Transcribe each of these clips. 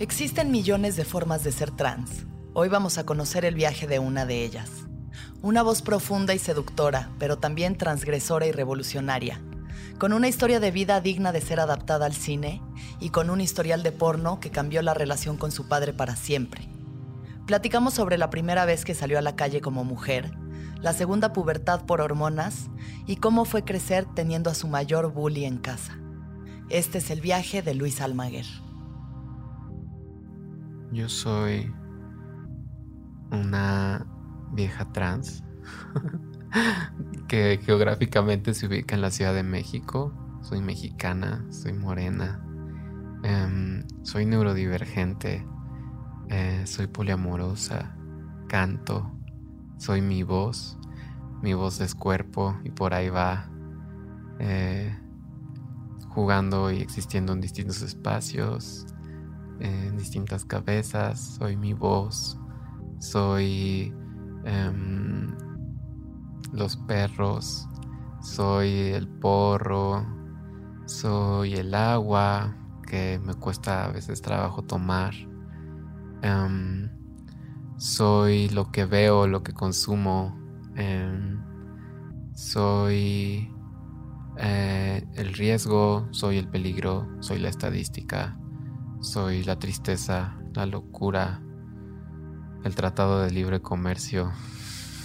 Existen millones de formas de ser trans. Hoy vamos a conocer el viaje de una de ellas. Una voz profunda y seductora, pero también transgresora y revolucionaria. Con una historia de vida digna de ser adaptada al cine y con un historial de porno que cambió la relación con su padre para siempre. Platicamos sobre la primera vez que salió a la calle como mujer, la segunda pubertad por hormonas y cómo fue crecer teniendo a su mayor bully en casa. Este es el viaje de Luis Almaguer. Yo soy una vieja trans que geográficamente se ubica en la Ciudad de México. Soy mexicana, soy morena, em, soy neurodivergente, eh, soy poliamorosa, canto, soy mi voz, mi voz es cuerpo y por ahí va eh, jugando y existiendo en distintos espacios en distintas cabezas, soy mi voz, soy em, los perros, soy el porro, soy el agua que me cuesta a veces trabajo tomar, em, soy lo que veo, lo que consumo, em, soy eh, el riesgo, soy el peligro, soy la estadística. Soy la tristeza, la locura, el tratado de libre comercio.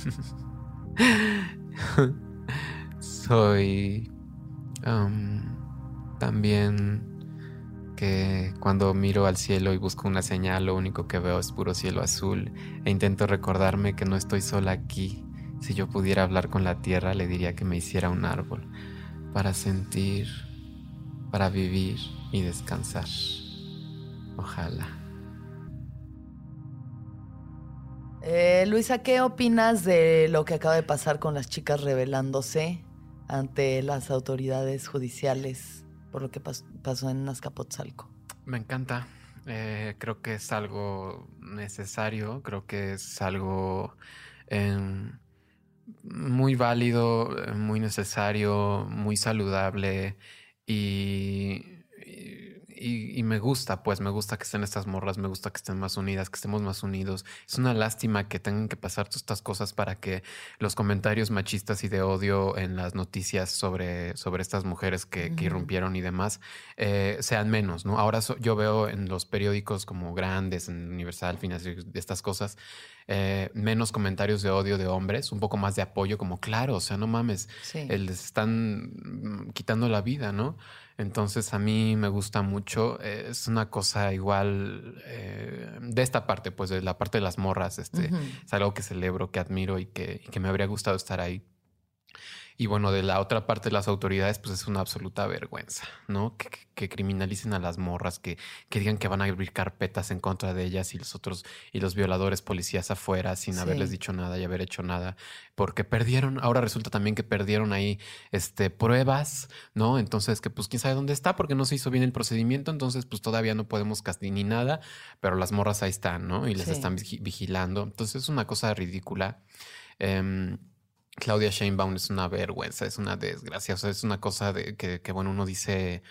Soy también que cuando miro al cielo y busco una señal, lo único que veo es puro cielo azul e intento recordarme que no estoy sola aquí. Si yo pudiera hablar con la tierra, le diría que me hiciera un árbol para sentir, para vivir y descansar. Ojalá. Eh, Luisa, ¿qué opinas de lo que acaba de pasar con las chicas rebelándose ante las autoridades judiciales por lo que pasó en Azcapotzalco? Me encanta. Eh, creo que es algo necesario, creo que es algo em, muy válido, muy necesario, muy saludable y y, me gusta, pues me gusta que estén estas morras, me gusta que estén más unidas, que estemos más unidos. Es una lástima que tengan que pasar todas estas cosas para que los comentarios machistas y de odio en las noticias sobre, sobre estas mujeres que, irrumpieron y demás eh, sean menos, ¿no? Ahora yo veo en los periódicos como grandes, en Universal, Financiero, estas cosas, eh, menos comentarios de odio de hombres, un poco más de apoyo, como claro, o sea, no mames, les están mm, quitando la vida, ¿no? Entonces a mí me gusta mucho. Eh, es una cosa igual eh, de esta parte, pues de la parte de las morras. Este, Es algo que celebro, que admiro y que, y que me habría gustado estar ahí. Y bueno, de la otra parte de las autoridades, pues es una absoluta vergüenza, ¿no? Que, criminalicen a las morras, que, que, digan que van a abrir carpetas en contra de ellas y los otros, y los violadores policías afuera sin haberles dicho nada y haber hecho nada, porque perdieron, ahora resulta también que perdieron ahí este, pruebas, ¿no? Entonces, que pues quién sabe dónde está, porque no se hizo bien el procedimiento, entonces pues todavía no podemos castigar ni nada, pero las morras ahí están, ¿no? Y les están vigilando. Entonces es una cosa ridícula. Em, Claudia Sheinbaum es una vergüenza, es una desgracia, o sea, es una cosa de que, que bueno, uno dice,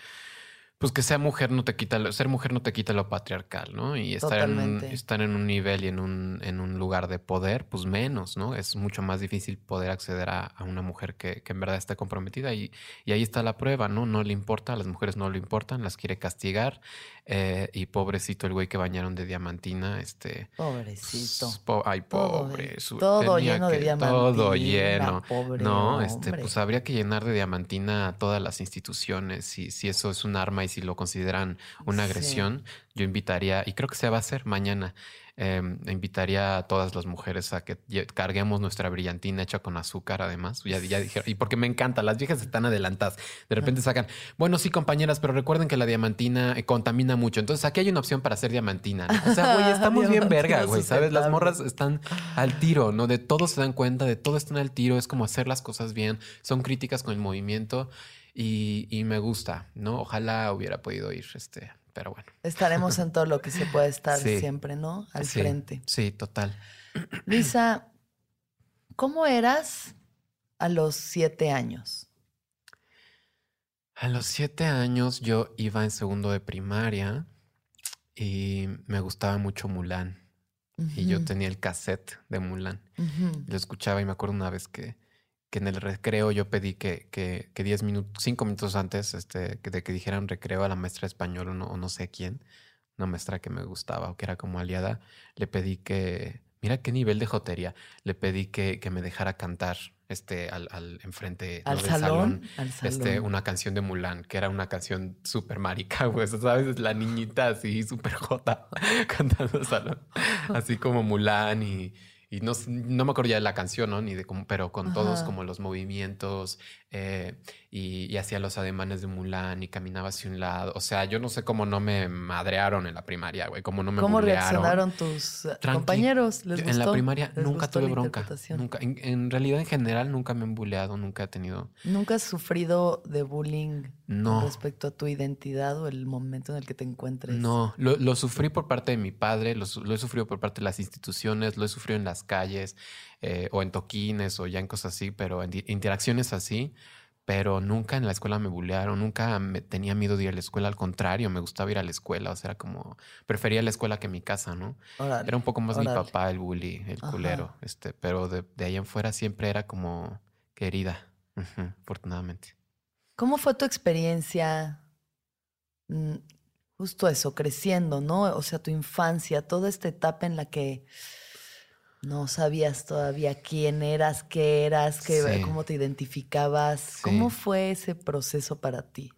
pues que sea mujer no te quita, lo- ser mujer no te quita lo patriarcal, ¿no? Y estar en, un, estar en un nivel y en un, en un lugar de poder, pues menos, ¿no? Es mucho más difícil poder acceder a, a una mujer que, que en verdad está comprometida y, y ahí está la prueba, ¿no? No le importa, a las mujeres no le importan, las quiere castigar eh, y pobrecito el güey que bañaron de diamantina, este... Pobrecito. pues, po- ay, Todo pobre. su- todo tenía lleno de diamantina, Todo lleno. pobre no, este, pues habría que llenar de diamantina a todas las instituciones. Si, si eso es un arma y si lo consideran una Sí. agresión, yo invitaría, y creo que se va a hacer mañana, eh, invitaría a todas las mujeres a que carguemos nuestra brillantina hecha con azúcar, además. Ya, ya dijeron, y porque me encanta, las viejas están adelantadas. De repente sacan, bueno, sí, compañeras, pero recuerden que la diamantina eh, contamina mucho. Entonces aquí hay una opción para hacer diamantina. ¿no? O sea, güey, estamos bien verga, güey, ¿sabes? Las morras están al tiro, ¿no? De todo se dan cuenta, de todo están al tiro, es como hacer las cosas bien, son críticas con el movimiento y, y me gusta, ¿no? Ojalá hubiera podido ir, este, pero bueno. Estaremos en todo lo que se puede estar Sí. siempre, ¿no? Al Sí, frente. Sí, total. Luisa, ¿cómo eras a los siete años? A los siete años yo iba en segundo de primaria y me gustaba mucho Mulan. Y yo tenía el cassette de Mulan. Lo escuchaba y me acuerdo una vez que, que en el recreo yo pedí que, que, que 10 minutos, 5 minutos antes este, que de que dijeran recreo a la maestra de español o no, o no sé quién, una maestra que me gustaba o que era como aliada, le pedí que, mira qué nivel de jotería, le pedí que, que me dejara cantar este, al, al enfrente ¿no? ¿Al salón? Al salón. este, una canción de Mulan, que era una canción súper marica, güey. ¿Sabes? La niñita así, súper jota, cantando salón. Así como Mulan y, y no, no me acuerdo ya de la canción, ¿no? Ni de cómo, pero con todos como los movimientos eh, y, y hacía los ademanes de Mulan y caminaba hacia un lado. O sea, yo no sé cómo no me madrearon en la primaria, güey. Cómo no me ¿Cómo bullearon. reaccionaron tus Tranqui. compañeros? ¿Les Yo gustó? En la primaria ¿Les nunca tuve bronca. Nunca. En, en realidad, en general, nunca me han bulleado, nunca he tenido. ¿Nunca has sufrido de bullying No. respecto a tu identidad o el momento en el que te encuentres? No, lo, lo sufrí por parte de mi padre, lo he sufrido por parte de las instituciones, lo he sufrido en las calles eh, o en toquines o ya en cosas así, pero en interacciones así, pero nunca en la escuela me bullearon, nunca me tenía miedo de ir a la escuela, al contrario, me gustaba ir a la escuela, o sea, era como, prefería la escuela que mi casa, ¿no? Órale, Era un poco más mi órale. papá el bully, el Ajá. culero, este, pero de, de ahí en fuera siempre era como querida, afortunadamente. ¿Cómo fue tu experiencia? mm, Justo eso, creciendo, ¿no? O sea, tu infancia, toda esta etapa en la que no sabías todavía quién eras, qué eras, qué, Sí. cómo te identificabas. ¿Cómo fue ese proceso para ti?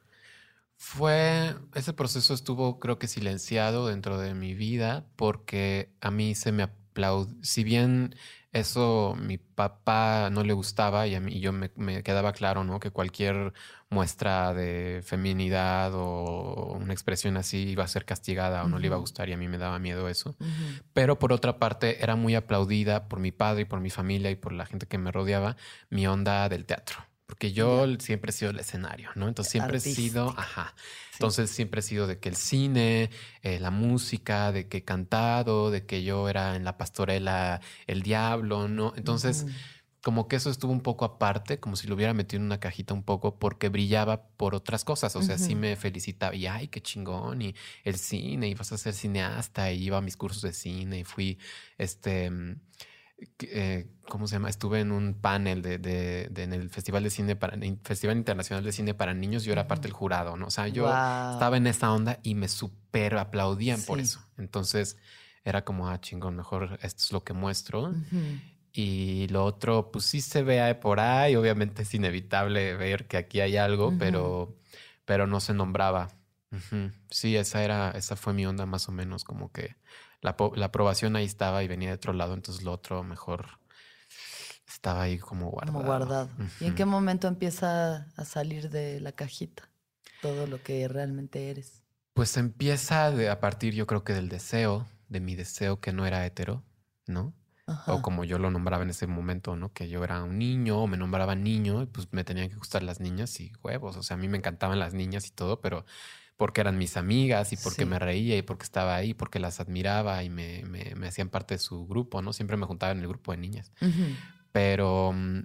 Fue, ese proceso estuvo creo que silenciado dentro de mi vida porque a mí se me aplaudió, si bien eso mi papá no le gustaba y a mí y yo me, me quedaba claro, ¿no? Que cualquier muestra de feminidad o una expresión así iba a ser castigada o no le iba a gustar y a mí me daba miedo eso. Pero por otra parte era muy aplaudida por mi padre y por mi familia y por la gente que me rodeaba mi onda del teatro. Porque yo siempre he sido el escenario, ¿no? Entonces siempre he sido, ajá. Entonces siempre he sido de que el cine, eh, la música, de que he cantado, de que yo era en la pastorela el diablo, ¿no? Entonces como que eso estuvo un poco aparte, como si lo hubiera metido en una cajita un poco, porque brillaba por otras cosas. O sea, sí me felicitaba y ay, qué chingón, y el cine, y vas a ser cineasta, y iba a mis cursos de cine, y fui, este, mm, eh, ¿cómo se llama? Estuve en un panel de, de- de- en el Festival de Cine para, Festival Internacional de Cine para Niños, yo era parte del jurado, ¿no? O sea, yo Guau. estaba en esa onda y me super aplaudían por Sí. eso. Entonces, era como, ah, chingón, mejor esto es lo que muestro. Ujú. Y lo otro, pues sí se ve por ahí. Obviamente es inevitable ver que aquí hay algo, Ujú. pero, pero no se nombraba. Ujú. Sí, esa era, esa fue mi onda más o menos, como que la, la aprobación ahí estaba y venía de otro lado, entonces lo otro mejor estaba ahí como guardado. Como guardado. ¿Y en qué momento empieza a salir de la cajita todo lo que realmente eres? Pues empieza de- a partir, yo creo que del deseo, de mi deseo que no era hetero, ¿no? Ajá. O como yo lo nombraba en ese momento, ¿no? Que yo era un niño o me nombraba niño y pues me tenían que gustar las niñas y huevos. O sea, a mí me encantaban las niñas y todo, pero porque eran mis amigas y porque Sí. me reía y porque estaba ahí, porque las admiraba y me, me- me hacían parte de su grupo, ¿no? Siempre me juntaba en el grupo de niñas. Pero mm,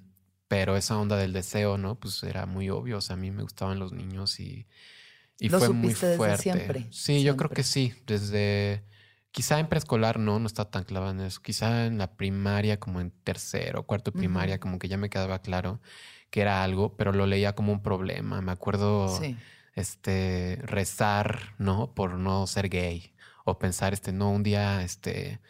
pero esa onda del deseo, ¿no? Pues era muy obvio. O sea, a mí me gustaban los niños y, y ¿Lo fue muy desde fuerte. siempre? Sí, yo creo que sí. Desde quizá en preescolar no, no estaba tan clavada en eso. Quizá en la primaria, como en tercero, cuarto de primaria, como que ya me quedaba claro que era algo, pero lo leía como un problema. Me acuerdo Sí. Este, rezar, ¿no? Por no ser gay. O pensar, este, no, un día, este,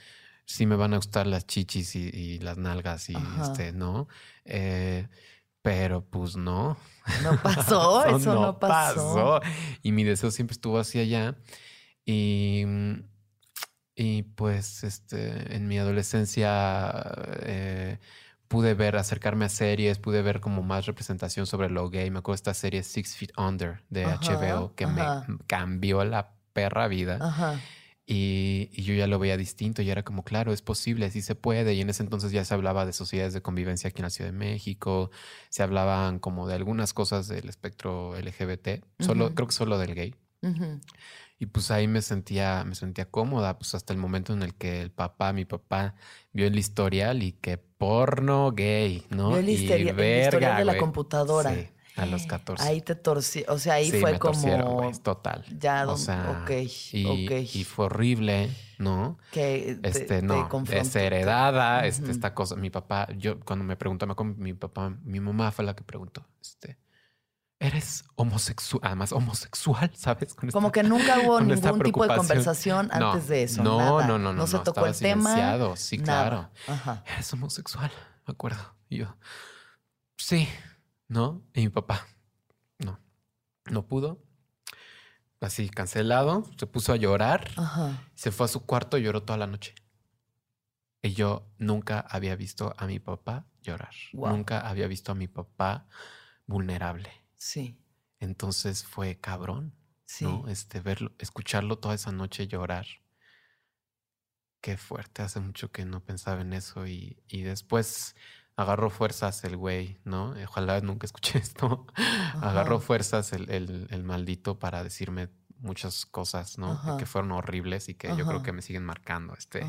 sí me van a gustar las chichis y, y las nalgas y, Ajá. este, ¿no? Eh, pero pues no. No pasó, eso no pasó. Y mi deseo siempre estuvo hacia allá. Y, mm, y pues, este, en mi adolescencia eh, pude ver, acercarme a series, pude ver como más representación sobre lo gay. Me acuerdo de esta serie Six Feet Under de Ajá, HBO que ajá. me cambió la perra vida. Ajá. Y, y yo ya lo veía distinto y era como, claro, es posible, sí se puede. Y en ese entonces ya se hablaba de sociedades de convivencia aquí en la Ciudad de México, se hablaban como de algunas cosas del espectro LGBT, solo, creo que solo del gay. Ujú. Y pues ahí me sentía, me sentía cómoda, pues hasta el momento en el que el papá, mi papá, vio el historial y que porno gay, ¿no? Vio el, Y histeria- el verga, historial de la computadora. Sí, a los 14. Ahí te torcí. O sea, ahí Sí, fue me como. güey, total. Ya, o sea, ok, y, ok. y fue horrible, ¿no? que te- Este, te no, confrontó, es te- heredada, este, Ujú. esta cosa. Mi papá, yo cuando me preguntó, me acuerdo, mi papá, mi mamá fue la que preguntó, este, ¿eres homosexual? Además, homosexual, ¿sabes? Con Como esta- que nunca hubo ningún tipo de conversación No, antes de eso. No, nada. no, no, no. se no, tocó el tema. Sí, nada. claro. Ajá. Eres homosexual, me acuerdo. Y yo, sí, ¿no? Y mi papá, no, no pudo. Así, cancelado, se puso a llorar. Ajá. Se fue a su cuarto y lloró toda la noche. Y yo nunca había visto a mi papá llorar. Wow. Nunca había visto a mi papá vulnerable. Sí. Entonces fue cabrón, Sí. ¿no? Este, verlo, escucharlo toda esa noche llorar. Qué fuerte, hace mucho que no pensaba en eso y, y después agarró fuerzas el güey, ¿no? Ojalá nunca escuché esto. Agarró fuerzas el, el- el maldito para decirme muchas cosas, ¿no? Ajá. Que fueron horribles y que yo creo que me siguen marcando. Este,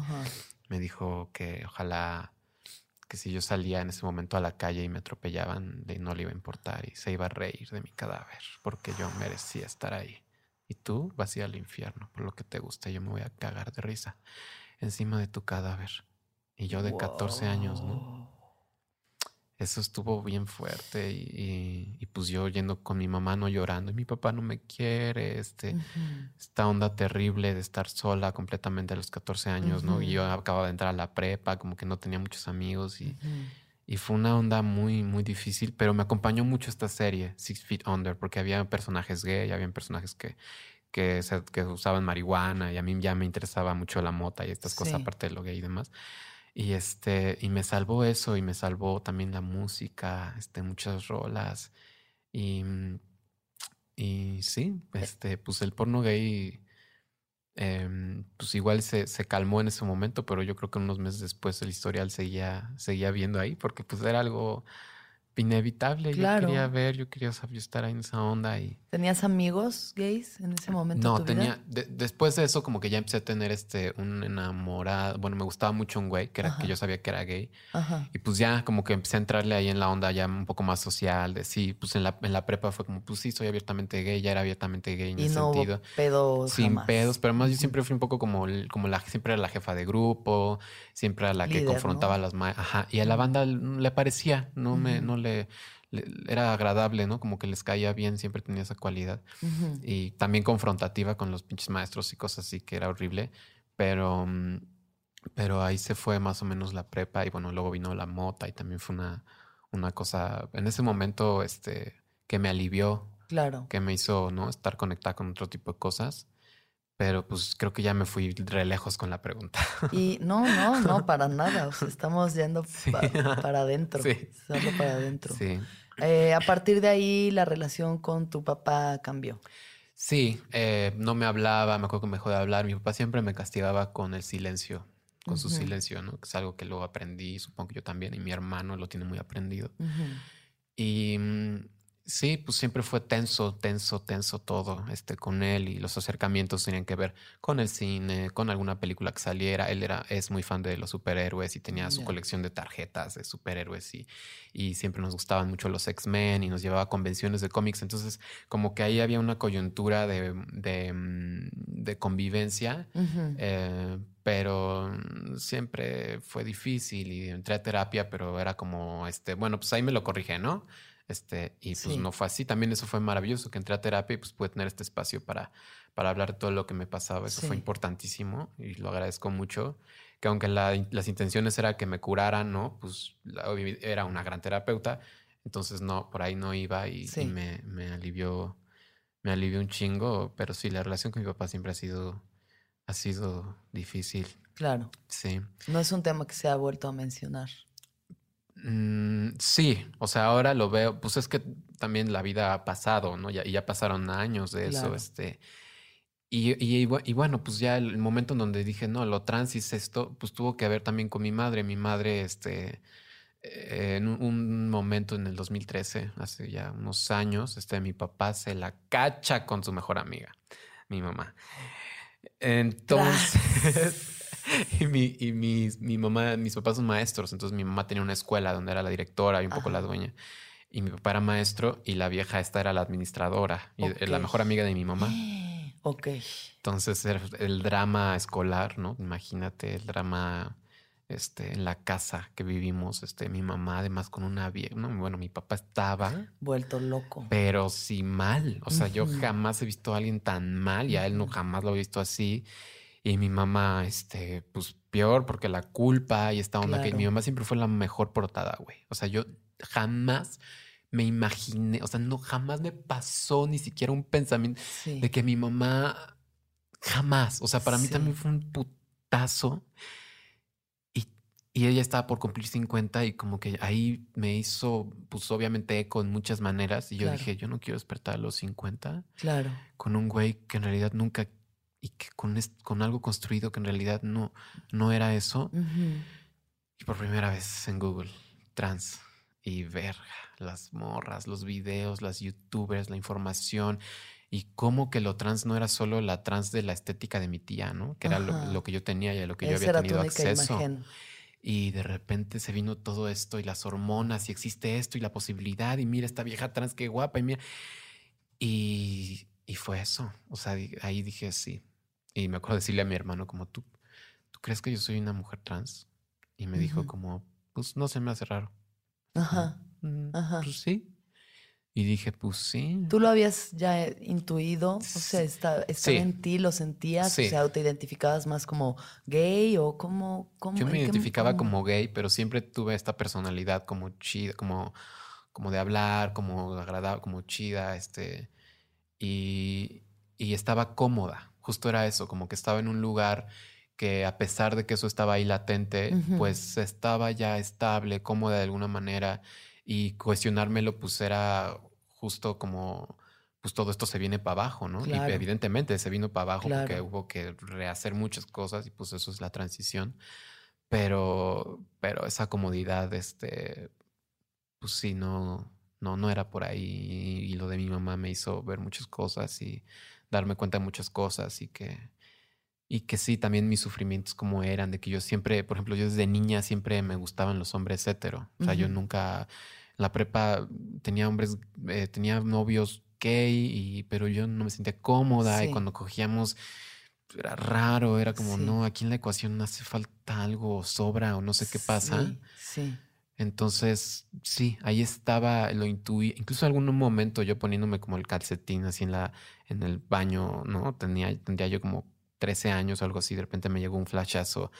me dijo que ojalá que si yo salía en ese momento a la calle y me atropellaban, de no le iba a importar y se iba a reír de mi cadáver porque yo merecía estar ahí. Y tú vas a ir al infierno por lo que te gusta. Yo me voy a cagar de risa encima de tu cadáver. Y yo de 14 años, ¿no? Eso estuvo bien fuerte y, y- y, pues yo yendo con mi mamá no llorando y mi papá no me quiere, este, Ujú. esta onda terrible de estar sola completamente a los 14 años, ¿no? Y yo acababa de entrar a la prepa, como que no tenía muchos amigos y, y fue una onda muy, muy difícil, pero me acompañó mucho esta serie, Six Feet Under, porque había personajes gay, había personajes que, que, se- que usaban marihuana y a mí ya me interesaba mucho la mota y estas cosas Sí. aparte de lo gay y demás. Y este, y me salvó eso, y me salvó también la música, este, muchas rolas. Y, mm, y sí, este, pues el porno gay, em, pues igual se, se calmó en ese momento, pero yo creo que unos meses después el historial seguía, seguía viendo ahí, porque pues era algo inevitable. Claro. Yo quería ver, yo quería saber, estar ahí en esa onda y. ¿Tenías amigos gays en ese momento? No, de tu vida? tenía. de- después de eso, como que ya empecé a tener este un enamorado. Bueno, me gustaba mucho un güey que era Ajá. que yo sabía que era gay. Ajá. Y pues ya como que empecé a entrarle ahí en la onda ya un poco más social. De sí, pues en la, en la prepa fue como, pues sí, soy abiertamente gay, ya era abiertamente gay en Y ese no sentido. hubo pedos Sin jamás. pedos, pero además yo siempre fui un poco como, como la, siempre era la jefa de grupo, siempre era la que confrontaba ¿no? a las Ajá. Y a la banda le parecía, no me, no le, le- era agradable, ¿no? Como que les caía bien, siempre tenía esa cualidad y también confrontativa con los pinches maestros y cosas así que era horrible, pero mm, pero ahí se fue más o menos la prepa y bueno, luego vino la mota y también fue una una cosa en ese momento este que me alivió, Claro. que me hizo, ¿no? estar conectada con otro tipo de cosas. Pero pues creo que ya me fui re lejos con la pregunta. Y no, no, no, para nada. O sea, estamos yendo Sí. pa- para adentro. Sí. Para adentro. Sí. Eh, a partir de ahí, la relación con tu papá cambió. Sí, eh, no me hablaba, me acuerdo que me dejó de hablar. Mi papá siempre me castigaba con el silencio, con su silencio, ¿no? Que es algo que luego aprendí, supongo que yo también, y mi hermano lo tiene muy aprendido. Ujú. Y mm, Sí, pues siempre fue tenso, tenso, tenso todo este, con él y los acercamientos tenían que ver con el cine, con alguna película que saliera. Él era, es muy fan de los superhéroes y tenía su colección de tarjetas de superhéroes y, y siempre nos gustaban mucho los X-Men y nos llevaba a convenciones de cómics. Entonces, como que ahí había una coyuntura de, de, mm, de convivencia, eh, pero siempre fue difícil y entré a terapia, pero era como, este, bueno, pues ahí me lo corrige, ¿no? Este, y pues Sí. no fue así. También eso fue maravilloso, que entré a terapia y pues pude tener este espacio para, para hablar de todo lo que me pasaba. Eso fue Sí. importantísimo y lo agradezco mucho. Que aunque la las intenciones era que me curaran, ¿no? Pues la- era una gran terapeuta. Entonces no, por ahí no iba y, y Sí. me, me alivió, me alivió un chingo. Pero sí, la relación con mi papá siempre ha sido, ha sido difícil. Claro. Sí. No es un tema que se ha vuelto a mencionar. Mm, sí, o sea, ahora lo veo, pues es que también la vida ha pasado, ¿no? Ya, y ya pasaron años de eso, Claro. este. Y, y, y bu- y bueno, pues ya el momento en donde dije, no, lo trans es esto, pues tuvo que ver también con mi madre. Mi madre, este, eh, en un, un momento en el 2013, hace ya unos años, este, mi papá se la cacha con su mejor amiga, mi mamá. Entonces, y, mi, y mis, mi mamá, mis papás son maestros, entonces mi mamá tenía una escuela donde era la directora y un poco la Ajá. dueña. Y mi papá era maestro y la vieja esta era la administradora y Ok. la mejor amiga de mi mamá. Ok. Entonces el drama escolar, ¿no? Imagínate el drama este, en la casa que vivimos, este, mi mamá además con una vieja, ¿no? Bueno, mi papá estaba, Vuelto loco. pero sí mal. O sea, yo Ujú. jamás he visto a alguien tan mal y a él no jamás lo he visto así. Y mi mamá, este, pues peor porque la culpa y esta onda que Claro. mi mamá siempre fue la mejor portada, güey. O sea, yo jamás me imaginé, o sea, no jamás me pasó ni siquiera un pensamiento Sí. de que mi mamá jamás, o sea, para mí también fue un putazo. Y, y ella estaba por cumplir 50 y como que ahí me hizo, pues obviamente eco en muchas maneras. Y yo Claro. dije, yo no quiero despertar a los 50 Claro. con un güey que en realidad nunca, y que con, con algo construido que en realidad no, no era eso. Y por primera vez en Google, trans. Y verga, las morras, los videos, las youtubers, la información. Y cómo que lo trans no era solo la trans de la estética de mi tía, ¿no? Que era lo, que yo tenía y a lo que yo había tenido acceso. imagen. Y de repente se vino todo esto y las hormonas y existe esto y la posibilidad y mira esta vieja trans qué guapa y mira. Y, y fue eso. O sea, ahí dije sí. Y me acuerdo decirle a mi hermano como tú, ¿tú crees que yo soy una mujer trans? Y me dijo Ujú. como, pues no se me hace raro. Ajá. "Mm, Ajá. Pues sí. Y dije, pues sí. ¿Tú lo habías ya eh, intuido? O sea, estaba Sí. en ti, lo sentías, Sí. o sea, te identificabas más como gay o cómo, cómo Yo me identificaba cómo? como gay, pero siempre tuve esta personalidad como chida, como, como de hablar, como agradable, como chida, este, y, y estaba cómoda. Justo era eso, como que estaba en un lugar que a pesar de que eso estaba ahí latente, pues estaba ya estable, cómoda de alguna manera, y cuestionármelo pues era justo como, pues todo esto se viene para abajo, ¿no? Claro. Y evidentemente se vino para abajo porque hubo que rehacer muchas cosas y pues eso es la transición. Pero, pero esa comodidad, este, pues sí, no, no, no era por ahí. Y lo de mi mamá me hizo ver muchas cosas y darme cuenta de muchas cosas y que, y que sí, también mis sufrimientos como eran, de que yo siempre, por ejemplo, yo desde niña siempre me gustaban los hombres hetero. O sea, yo nunca, en la prepa tenía hombres, eh, tenía novios gay, y, pero yo no me sentía cómoda y cuando cogíamos era raro, era como, Sí. no, aquí en la ecuación hace falta algo, sobra o no sé qué pasa. Sí, sí. Entonces, sí, ahí estaba, lo intuí. Incluso en algún momento yo poniéndome como el calcetín así en la, en el baño, ¿no? Tenía, tendría yo como 13 años o algo así. De repente me llegó un flashazo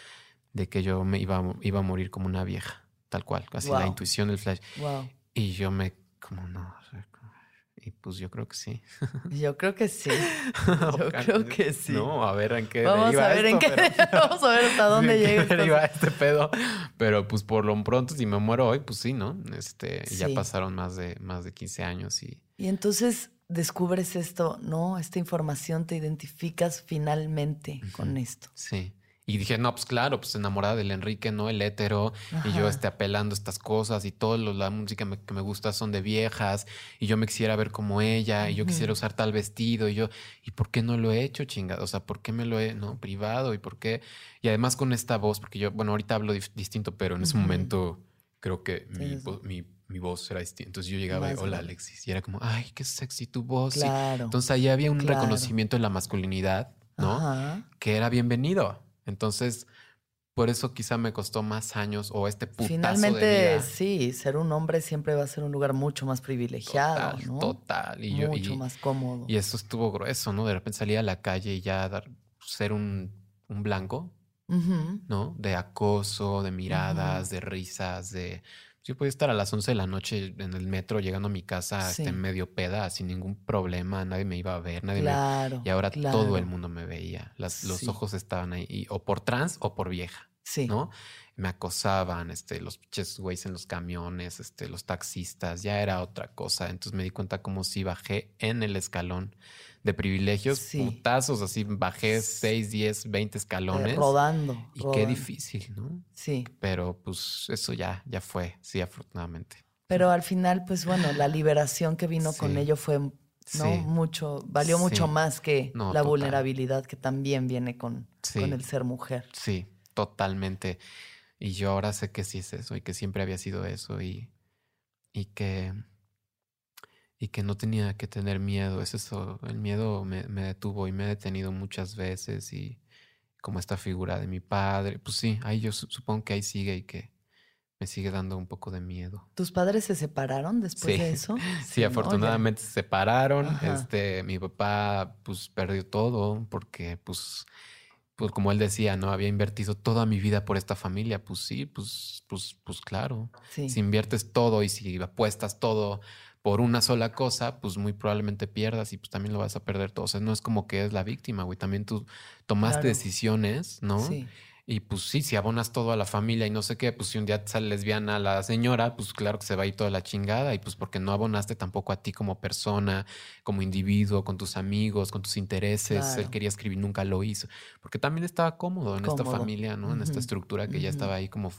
de que yo me iba, a- iba a morir como una vieja, tal cual. Así la intuición del flash. Wow. Y yo me, como no. Y pues yo creo que sí. Yo creo que sí. Yo creo que sí. No, a ver en qué Vamos deriva a ver en qué. pero- Vamos a ver hasta dónde ¿En qué llega. deriva este pedo. Pero pues por lo pronto, si me muero hoy, pues sí, ¿no? Este, ya pasaron más de, más de 15 años y Y entonces descubres esto, ¿no? Esta información, te identificas finalmente con esto. sí. Y dije, no, pues claro, pues enamorada del Enrique, ¿no? El hétero. Y yo Ajá. este, apelando estas cosas y todo lo- la música me- que me gusta son de viejas. Y yo me quisiera ver como ella. Y yo quisiera usar tal vestido. Y yo, ¿y por qué no lo he hecho, chingada? O sea, ¿por qué me lo he, no? Privado. ¿Y por qué? Y además con esta voz, porque yo, bueno, ahorita hablo distinto, pero en ese Ujú. momento creo que mi, vo- mi, mi voz era distinta. Entonces yo llegaba y, hola. Alexis. Y era como, ay, qué sexy tu voz. sí". Claro. Entonces ahí había un claro. reconocimiento de la masculinidad, ¿no? Ajá. Que era bienvenido. Entonces, por eso quizá me costó más años o este putazo de Finalmente, vida. sí, ser un hombre siempre va a ser un lugar mucho más privilegiado, Total, ¿no? total. Y, yo, mucho y, más cómodo. y eso estuvo grueso, ¿no? De repente salía a la calle y ya dar, ser un, un blanco. ¿no? De acoso, de miradas, de risas, de... Yo podía estar a las 11 de la noche en el metro llegando a mi casa Sí. este, medio peda, sin ningún problema, nadie me iba a ver, nadie me... Claro. Y ahora todo el mundo me veía, las, los Sí. ojos estaban ahí, y- o por trans o por vieja. Sí. ¿no? Me acosaban, este, los pinches güeyes en los camiones, este, los taxistas, ya era otra cosa. Entonces me di cuenta como si bajé en el escalón de privilegios, Sí. putazos, así bajé 6, 10, 20 Eh, escalones. rodando. y qué difícil, ¿no? Sí. Pero pues eso ya, ya fue, sí, afortunadamente. Pero al final, pues bueno, la liberación que vino con ello fue, ¿no? Sí. Mucho, valió mucho más que No, la total. vulnerabilidad que también viene con, con el ser mujer. Sí, totalmente. Y yo ahora sé que sí es eso y que siempre había sido eso y, y que y que no tenía que tener miedo. Es eso, el miedo me, me detuvo y me ha detenido muchas veces y como esta figura de mi padre, pues sí, ahí yo su- supongo que ahí sigue y que me sigue dando un poco de miedo. ¿Tus padres se separaron después Sí. de eso? Sí, afortunadamente se separaron. Ajá. Este, mi papá pues perdió todo porque pues, pues como él decía, ¿no? Había invertido toda mi vida por esta familia. Pues sí, pues, pues, pues claro. Sí. Si inviertes todo y si apuestas todo por una sola cosa, pues muy probablemente pierdas y pues también lo vas a perder todo. O sea, no es como que es la víctima, güey. También tú tomaste Claro. decisiones, ¿no? Sí. Y pues sí, si abonas todo a la familia y no sé qué, pues si un día te sale lesbiana la señora, pues claro que se va a ir toda la chingada y pues porque no abonaste tampoco a ti como persona, como individuo, con tus amigos, con tus intereses. Él quería escribir, nunca lo hizo, porque también estaba cómodo en esta familia, ¿no? En esta estructura que ya estaba ahí como,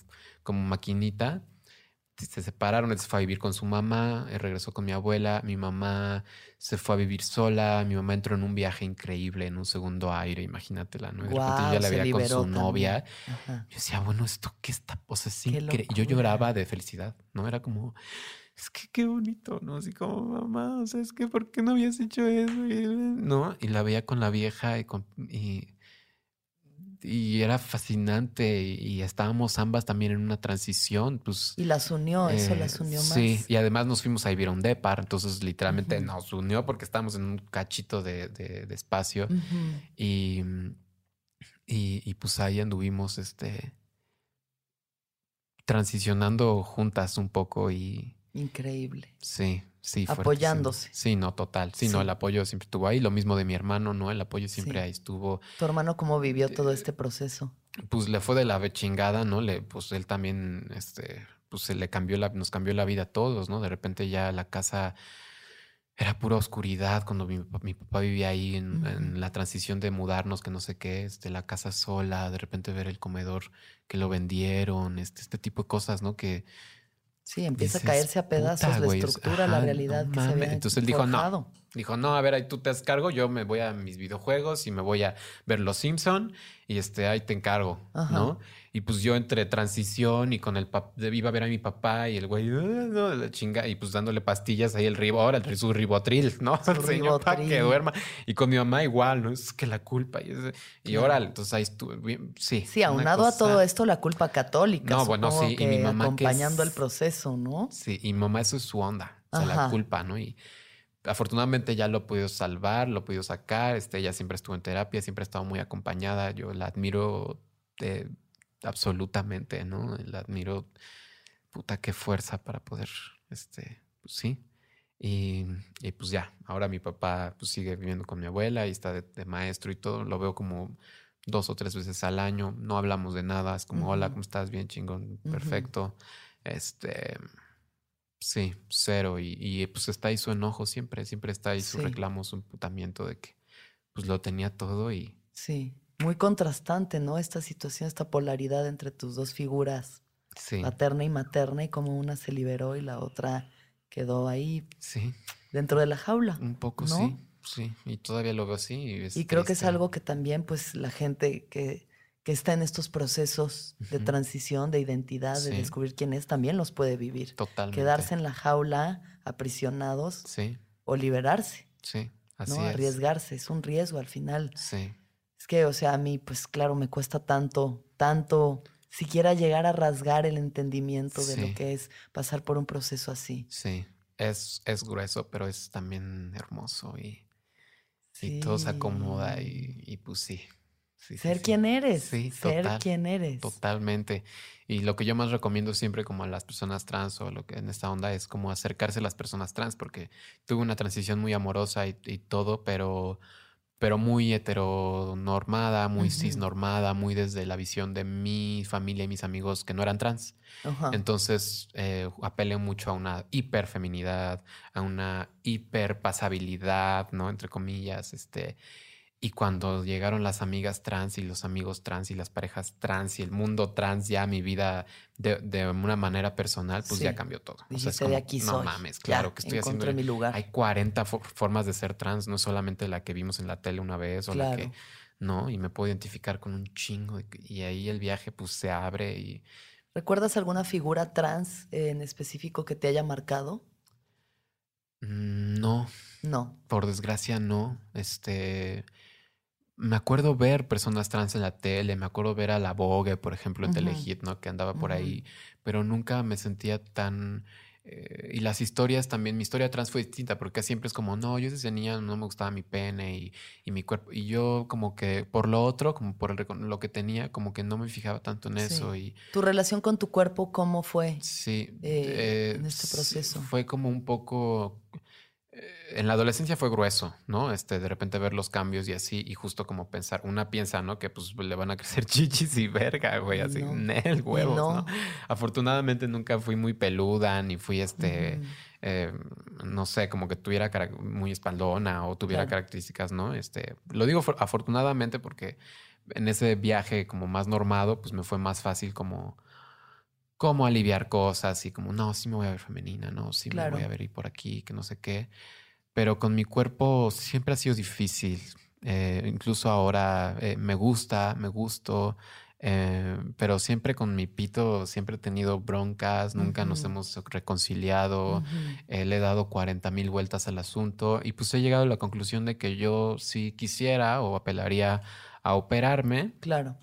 como maquinita. Se separaron, él se fue a vivir con su mamá, él regresó con mi abuela, mi mamá se fue a vivir sola, mi mamá entró en un viaje increíble, en un segundo aire, imagínatela, ¿no? Y de repente yo ya la veía con su novia. Ajá. Yo decía, bueno, esto qué está, o sea, increíble. Yo lloraba de felicidad, ¿no? Era como, es que qué bonito, ¿no? Así como, mamá, o sea, es que ¿por qué no habías hecho eso? ¿No? Y la veía con la vieja y, con, y, y era fascinante y, y estábamos ambas también en una transición, pues... Y las unió, eso eh, las unió más. Sí, y además nos fuimos a vivir a un depar, entonces literalmente Ujú. nos unió porque estábamos en un cachito de, de- de espacio. Y, y, y, pues ahí anduvimos este transicionando juntas un poco y Increíble. sí, sí. Apoyándose. Sí, no, total. Sí, no, el apoyo siempre estuvo ahí. Lo mismo de mi hermano, ¿no? El apoyo siempre Sí. ahí estuvo. ¿Tu hermano cómo vivió todo este proceso? Pues le fue de la chingada, ¿no? Le, pues él también, este, pues se le cambió la, nos cambió la vida a todos, ¿no? De repente ya la casa era pura oscuridad cuando mi, papá- mi papá vivía ahí en, en la transición de mudarnos, que no sé qué, este, la casa sola, de repente ver el comedor que lo vendieron, este, este tipo de cosas, ¿no? Que Sí, empieza dices, a caerse a pedazos "Puta, la estructura, ajá, la no realidad que se mames". había Entonces él dijo, no. Dijo, no, a ver, ahí tú te descargo, yo me voy a mis videojuegos y me voy a ver Los Simpson y este, ahí te encargo, Ajá. ¿no? Y pues yo entre transición y con el papá, iba a ver a mi papá y el güey, "Ah, no, la chinga, y pues dándole pastillas ahí el ribo, ahora el su ribotril, ¿no? Su El señor para que duerma. Y con mi mamá igual, ¿no? Es que la culpa. Y, y Claro. órale, entonces ahí estuve sí. Sí, una aunado a cosa- todo esto, la culpa católica. No, bueno, sí, y que mi mamá que acompañando el es- proceso, ¿no? Sí, y mi mamá eso es su onda, o sea, la culpa, ¿no? Y afortunadamente ya lo he podido salvar, lo he podido sacar, este, ella siempre estuvo en terapia, siempre ha estado muy acompañada, yo la admiro eh, absolutamente, ¿no? La admiro, puta, qué fuerza para poder, este, pues sí. Y, y pues ya, ahora mi papá pues sigue viviendo con mi abuela y está de, de maestro y todo, lo veo como dos o tres veces al año, no hablamos de nada, es como, hola. ¿cómo estás? Bien chingón, perfecto. Este, sí, cero. Y, y, pues está ahí su enojo siempre, siempre está ahí su Sí. reclamo, su imputamiento de que pues lo tenía todo y, Sí. muy contrastante, ¿no? Esta situación, esta polaridad entre tus dos figuras, Sí, paterna y materna, y como una se liberó y la otra quedó ahí sí, dentro de la jaula. un poco ¿no? sí, sí. Y todavía lo veo así. Y, creo que es algo que también, pues, la gente que, que está en estos procesos de transición, de identidad, de descubrir quién es, también los puede vivir. Totalmente. Quedarse en la jaula, aprisionados, Sí, o liberarse, sí, así ¿no? es. Arriesgarse, es un riesgo al final. Sí, Es que, o sea, a mí, pues claro, me cuesta tanto, tanto, siquiera llegar a rasgar el entendimiento de Sí. lo que es pasar por un proceso así. sí. Es, es grueso, pero es también hermoso y, y todo se acomoda y, y pues sí. Sí, Ser sí. quien eres, Sí, ser total, quien eres. Totalmente. Y lo que yo más recomiendo siempre como a las personas trans o lo que en esta onda es como acercarse a las personas trans porque tuve una transición muy amorosa y, y todo, pero, pero muy heteronormada, muy cisnormada, muy desde la visión de mi familia y mis amigos que no eran trans. Entonces eh, apelé mucho a una hiperfeminidad, a una hiperpasabilidad, ¿no? Entre comillas, este. Y cuando llegaron las amigas trans y los amigos trans y las parejas trans y el mundo trans ya a mi vida de, de una manera personal, pues ya cambió todo. O sea, es como, de aquí no soy. mames, Ya, claro que estoy haciendo. mi lugar. Hay 40 fo- formas de ser trans, no solamente la que vimos en la tele una vez o la que no, y me puedo identificar con un chingo y ahí el viaje pues se abre y ¿Recuerdas alguna figura trans en específico que te haya marcado? mm, no, No. por desgracia no, este me acuerdo ver personas trans en la tele, me acuerdo ver a la Vogue, por ejemplo, en. Telehit, ¿no? Que andaba por ahí, pero nunca me sentía tan... eh, y las historias también, mi historia trans fue distinta, porque siempre es como, no, yo desde niña no me gustaba mi pene y, y mi cuerpo, y yo como que por lo otro, como por el lo que tenía, como que no me fijaba tanto en Sí. eso y ¿Tu relación con tu cuerpo cómo fue? sí, eh, eh, en este proceso? fue como un poco... En la adolescencia fue grueso, ¿no? Este, de repente ver los cambios y así, y justo como pensar, una piensa, ¿no? Que pues le van a crecer chichis y verga, güey, así, No. nel, huevos, no. ¿no? Afortunadamente nunca fui muy peluda, ni fui este, eh, no sé, como que tuviera muy espaldona o tuviera Claro. características, ¿no? Este, lo digo for- afortunadamente porque en ese viaje como más normado, pues me fue más fácil como, como aliviar cosas y como, no, sí me voy a ver femenina, no, sí Claro. me voy a ver ir por aquí, que no sé qué. Pero con mi cuerpo siempre ha sido difícil. Eh, incluso ahora eh, me gusta, me gusto, eh, pero siempre con mi pito siempre he tenido broncas, nunca nos hemos reconciliado. Le he dado 40 mil vueltas al asunto y pues he llegado a la conclusión de que yo sí quisiera o apelaría a operarme, Claro.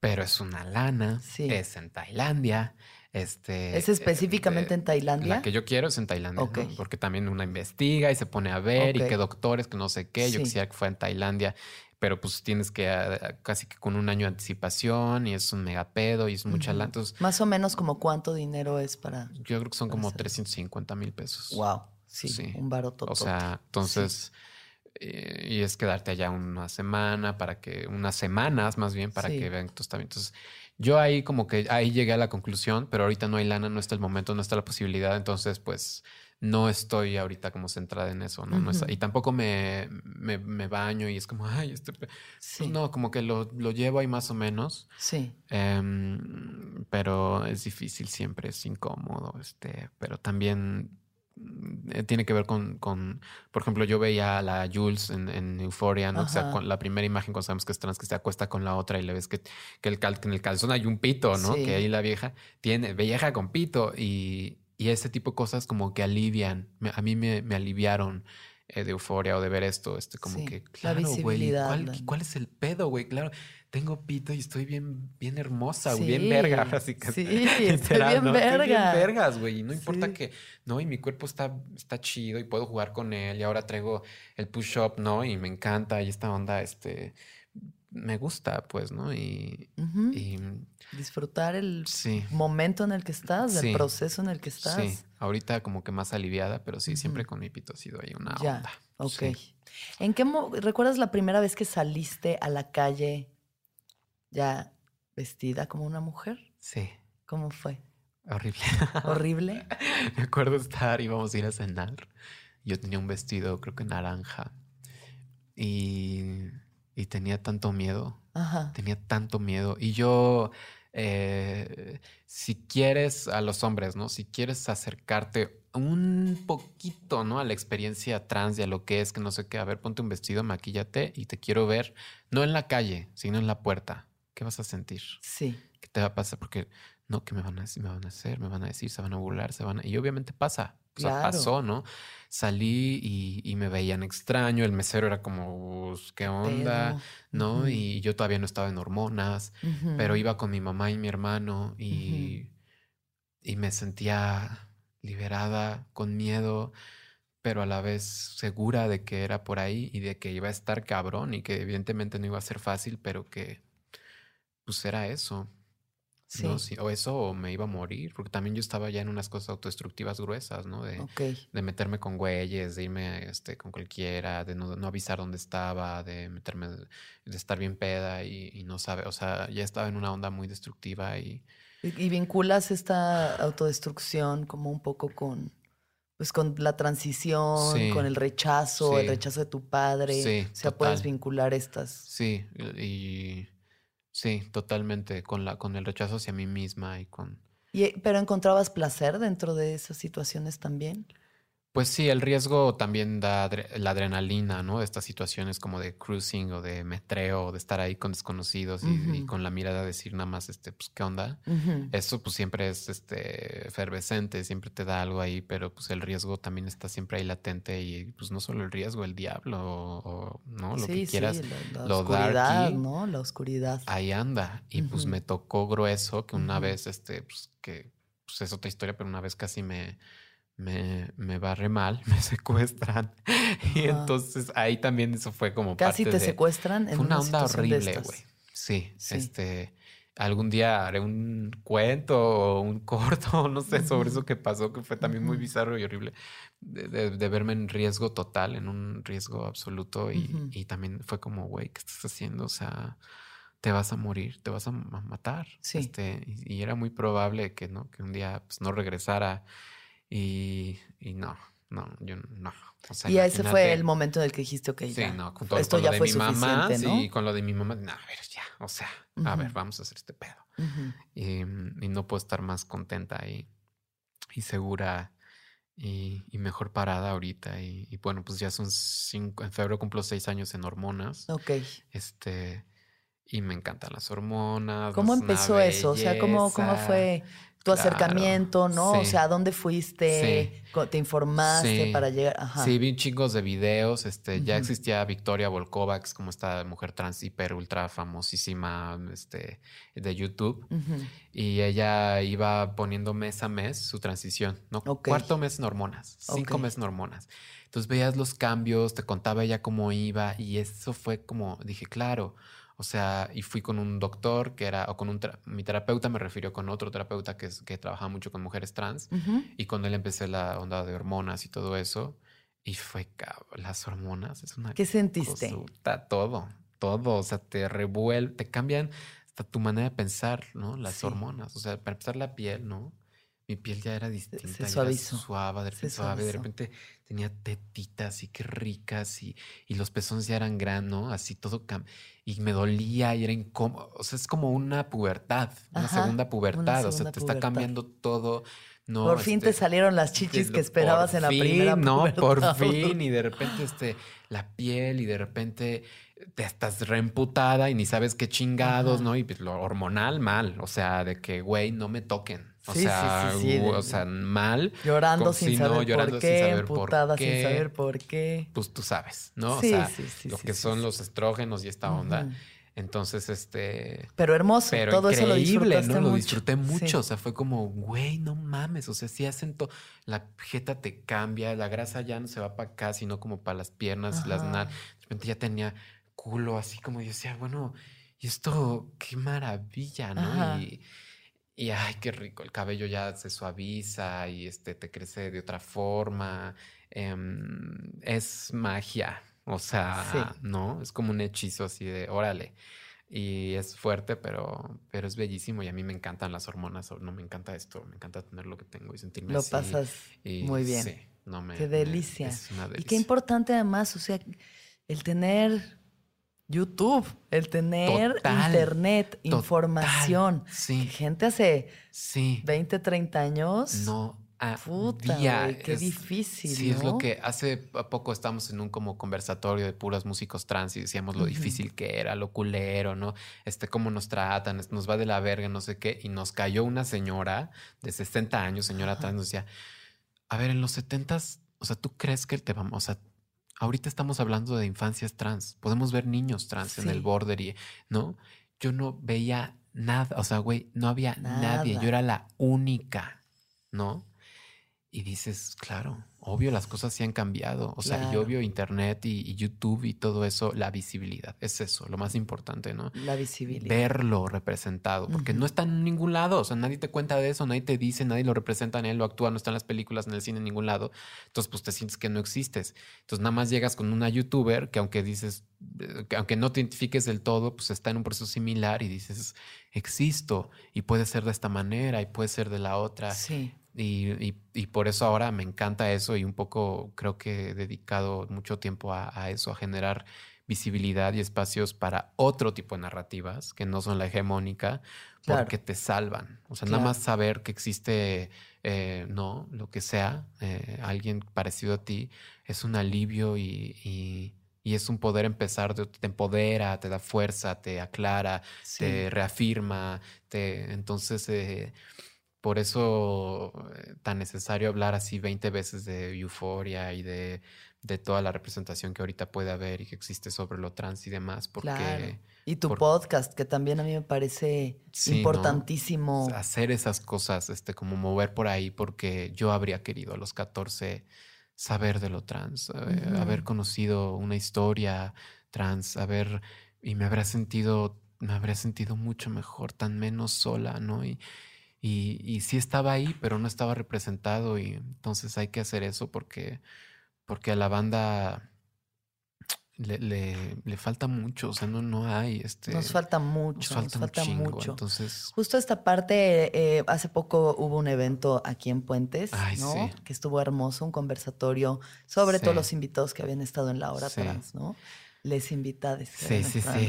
pero es una lana, Sí. es en Tailandia. Este, ¿Es específicamente eh, en Tailandia? La que yo quiero es en Tailandia, porque también una investiga y se pone a ver y que doctores, que no sé qué, yo quisiera que fuera en Tailandia, pero pues tienes que ah, casi que con un año de anticipación y es un mega pedo y es mucha. Entonces, Más o menos como cuánto dinero es para... yo creo que son como hacer eso. 350 mil pesos. Wow. Sí, Sí. un baro O sea, entonces, eh, y es quedarte allá una semana para que, unas semanas más bien para Sí. que vean tus también. Entonces, yo ahí como que ahí llegué a la conclusión, pero ahorita no hay lana, no está el momento, no está la posibilidad. Entonces, pues no estoy ahorita como centrada en eso, ¿no? Y tampoco me, me, me baño y es como, ay, este. pe-". sí, no, como que lo, lo llevo ahí más o menos. sí. Em, pero es difícil siempre, es incómodo, este, pero también tiene que ver con, con, por ejemplo, yo veía a la Jules en, en Euphoria, ¿no? O sea, con la primera imagen cuando sabemos que es trans, que se acuesta con la otra y le ves que, que, el cal- que en el calzón hay un pito, ¿no? Sí. Que ahí la vieja tiene, vieja con pito y, y ese tipo de cosas como que alivian, a mí me, me aliviaron. eh, de euforia o de ver esto, este, como Sí, que, la claro, güey, visibilidad, ¿cuál, la- ¿cuál es el pedo, güey? Claro, tengo pito y estoy bien, bien hermosa, güey, bien Sí, verga, así que sí, estoy bien ¿no? Estoy bien verga. vergas, güey, no importa Sí. que, no, y mi cuerpo está, está chido y puedo jugar con él y ahora traigo el push-up, ¿no? Y me encanta y esta onda, este, me gusta, pues, ¿no? Y, Disfrutar el sí, momento en el que estás, Sí. el proceso en el que estás. sí, ahorita como que más aliviada, pero sí, siempre con mi pito ha sido ahí una Ya, onda. ok. Sí. ¿En qué recuerdas la primera vez que saliste a la calle ya vestida como una mujer? Sí, ¿Cómo fue? horrible. ¿Horrible? Me acuerdo estar, íbamos a ir a cenar. Yo tenía un vestido, creo que naranja. Y, y tenía tanto miedo Ajá. Tenía tanto miedo. Y yo, eh, si quieres a los hombres, ¿no? Si quieres acercarte un poquito, ¿no? A la experiencia trans y a lo que es, que no sé qué, a ver, ponte un vestido, maquíllate y te quiero ver, no en la calle, sino en la puerta. ¿Qué vas a sentir? Sí. ¿Qué te va a pasar? Porque, no, ¿qué me van a decir? Me van a hacer, me van a decir, se van a burlar, se van a... Y obviamente pasa. O sea, Claro. pasó, ¿no? Salí y, y me veían extraño, el mesero era como, "Pues, ¿qué onda? Pero, ¿No? Y yo todavía no estaba en hormonas pero iba con mi mamá y mi hermano y, y me sentía liberada, con miedo, pero a la vez segura de que era por ahí y de que iba a estar cabrón y que evidentemente no iba a ser fácil, pero que pues era eso. ¿no? Sí. Sí, o eso o me iba a morir, porque también yo estaba ya en unas cosas autodestructivas gruesas, ¿no? De, Ok. de meterme con güeyes, de irme este, con cualquiera, de no, no avisar dónde estaba, de meterme, de estar bien peda y, y no sabe, o sea, ya estaba en una onda muy destructiva y Y, y vinculas esta autodestrucción como un poco con, pues con la transición, Sí. con el rechazo, el Sí. rechazo de tu padre. Sí, o sea, puedes total. vincular estas. sí, y sí, totalmente, con, la, con el rechazo hacia mí misma y con... Y, eh, ¿Pero encontrabas placer dentro de esas situaciones también? Pues sí, el riesgo también da adre- la adrenalina, ¿no? De estas situaciones como de cruising o de metreo, de estar ahí con desconocidos y, con la mirada decir nada más, este, pues, ¿qué onda? Eso pues siempre es este efervescente, siempre te da algo ahí, pero pues el riesgo también está siempre ahí latente y pues no solo el riesgo, el diablo o, no, lo sí, que quieras, sí, la, la lo oscuridad, darky, ¿no? La oscuridad. ahí anda. Y pues me tocó grueso que una vez, este, pues que pues es otra historia, pero una vez casi me, me, me barre mal, me secuestran. Y entonces ahí también eso fue como Casi parte te de- secuestran en fue una onda horrible, güey. Sí, Sí. este, algún día haré un cuento o un corto, no sé, sobre eso que pasó, que fue también muy bizarro y horrible, de, de- de verme en riesgo total, en un riesgo absoluto y, también fue como, güey, ¿qué estás haciendo? O sea, te vas a morir, te vas a ma- matar. Sí. Este, y, y era muy probable que, ¿no? Que un día pues, no regresara y, y no, no, yo no. O sea, y ese fue el momento en el que dijiste, ok, Sí, ya. no, con todo esto con ya lo de fue mi mamá, ¿no? sí, con lo de mi mamá, no, a ver, ya, o sea, a ver, vamos a hacer este pedo. Y, y no puedo estar más contenta y, y segura y, y mejor parada ahorita. Y, bueno, pues ya son cinco, en febrero cumplo seis años en hormonas. Ok. Este, y me encantan las hormonas. ¿Cómo empezó eso? O sea, ¿cómo, cómo fue tu Claro, acercamiento, no? O sí. sea, ¿a dónde fuiste? Co- ¿Te informaste Sí. para llegar? Ajá. Sí, vi chingos de videos. Este, ya existía Victoria Volkova, que es como esta mujer trans hiper ultra famosísima este, de YouTube. Ujú. Y ella iba poniendo mes a mes su transición, ¿no? Cuarto mes en hormonas, cinco Ok. meses en hormonas. Entonces veías los cambios, te contaba ella cómo iba y eso fue como, dije, claro, o sea, y fui con un doctor que era, o con un, tra- mi terapeuta me refirió con otro terapeuta que, que trabajaba mucho con mujeres trans Ujú. y con él empecé la onda de hormonas y todo eso. Y fue, las hormonas es una ¿Qué sentiste? cosota, todo, todo, o sea, te revuelve, te cambian hasta tu manera de pensar, ¿no? Las Sí. hormonas, o sea, para empezar la piel, ¿no? Mi piel ya era distinta, suavizó. suave, de repente suave, de repente tenía tetitas y qué ricas y, y los pezones ya eran gran, ¿no? Así todo cam- y me dolía y era incómodo, o sea, es como una pubertad, una Ajá, segunda una pubertad, o sea, te está cambiando todo, ¿no? Por fin te Este, salieron las chichis que esperabas en la fin, primera No, por fin. Y de repente, este, la piel, y de repente te estás reemputada y ni sabes qué chingados, Ajá. ¿no? Y pues lo hormonal mal. O sea, de que, güey, no me toquen. O Sí, sea, sí, sí, o sea, mal. Llorando Como sin si no, saber llorando por sin qué, saber por emputada sin qué. saber por qué. Pues tú sabes, ¿no? Sí, o sea, sí, sí, lo que son los estrógenos y esta onda. Entonces, este. Pero hermoso, Pero todo eso lo ¿no? Lo disfruté mucho. O sea, fue como, güey, no mames. O sea, sí hacen todo. La jeta te cambia, la grasa ya no se va para acá, sino como para las piernas, las nalgas. De repente ya tenía culo, así como yo decía, bueno, y esto, qué maravilla, ¿no? Ajá. Y, y ay, qué rico. El cabello ya se suaviza y este te crece de otra forma. Em, es magia. O sea, Sí. ¿no? Es como un hechizo así de órale. Y es fuerte, pero, pero es bellísimo. Y a mí me encantan las hormonas. o No me encanta esto. Me encanta tener lo que tengo y sentirme Lo así. pasas y muy bien. Sí, no me, Qué me- delicia. es una Y qué delicia. importante además, o sea, el tener YouTube, el tener Total, internet, total, información. sí. Gente hace Sí. 20, 30 años. No Puta, güey, qué difícil, Sí, es lo que hace poco estábamos en un como conversatorio de puros músicos trans y decíamos lo difícil que era, lo culero, ¿no? Este, cómo nos tratan, es- nos va de la verga, no sé qué. Y nos cayó una señora de 60 años, señora trans, nos decía, a ver, en los 70s, o sea, ¿tú crees que te vamos, o sea, ahorita estamos hablando de infancias trans, podemos ver niños trans en el border y, ¿no? Yo no veía nada, o sea, güey, no había nadie, yo era la única, ¿no? Y dices, claro, obvio las cosas sí han cambiado. O sea, y Claro. obvio Internet y, y YouTube y todo eso, la visibilidad. Es eso, lo más importante, ¿no? La visibilidad. Verlo representado, porque Ujú. no está en ningún lado. O sea, nadie te cuenta de eso, nadie te dice, nadie lo representa en él, lo actúa, no está en las películas, en el cine, en ningún lado. Entonces, pues te sientes que no existes. Entonces, nada más llegas con una youtuber que aunque dices, eh, que aunque no te identifiques del todo, pues está en un proceso similar y dices, existo y puede ser de esta manera y puede ser de la otra. Sí. Y, y- y por eso ahora me encanta eso y un poco creo que he dedicado mucho tiempo a, a eso, a generar visibilidad y espacios para otro tipo de narrativas que no son la hegemónica, Claro. porque te salvan. O sea, nada más saber que existe, eh, no, lo que sea, eh, alguien parecido a ti, es un alivio y, y- y es un poder empezar, te empodera, te da fuerza, te aclara, Sí. te reafirma, te, entonces eh, por eso eh, tan necesario hablar así 20 veces de euforia y de, de toda la representación que ahorita puede haber y que existe sobre lo trans y demás, porque Claro. Y tu por- podcast, que también a mí me parece Sí, ¿no? importantísimo. hacer esas cosas, este, como mover por ahí, porque yo habría querido a los 14 saber de lo trans, eh, haber conocido una historia trans, haber, y me habría sentido, me habría sentido mucho mejor, tan menos sola, ¿no? Y, y, y sí estaba ahí, pero no estaba representado, y entonces hay que hacer eso porque, porque a la banda le, le, le falta mucho, o sea, no, no hay, este, nos falta mucho, nos falta, falta, un chingo, mucho. entonces... Justo esta parte, eh, hace poco hubo un evento aquí en Puentes, Ay, ¿no? sí. Que estuvo hermoso, un conversatorio sobre todos los invitados que habían estado en la hora Sí. trans, ¿no? Les invitades. Sí, sí, sí.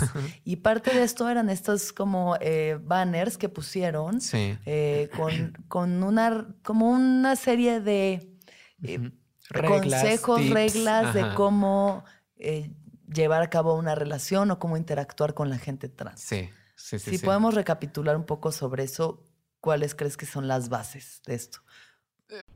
Y parte de esto eran estos como eh, banners que pusieron Sí. eh, con, con una, como una serie de eh, consejos, tips, reglas de cómo eh, llevar a cabo una relación o cómo interactuar con la gente trans. Sí, sí, sí. si sí. podemos recapitular un poco sobre eso, ¿cuáles crees que son las bases de esto?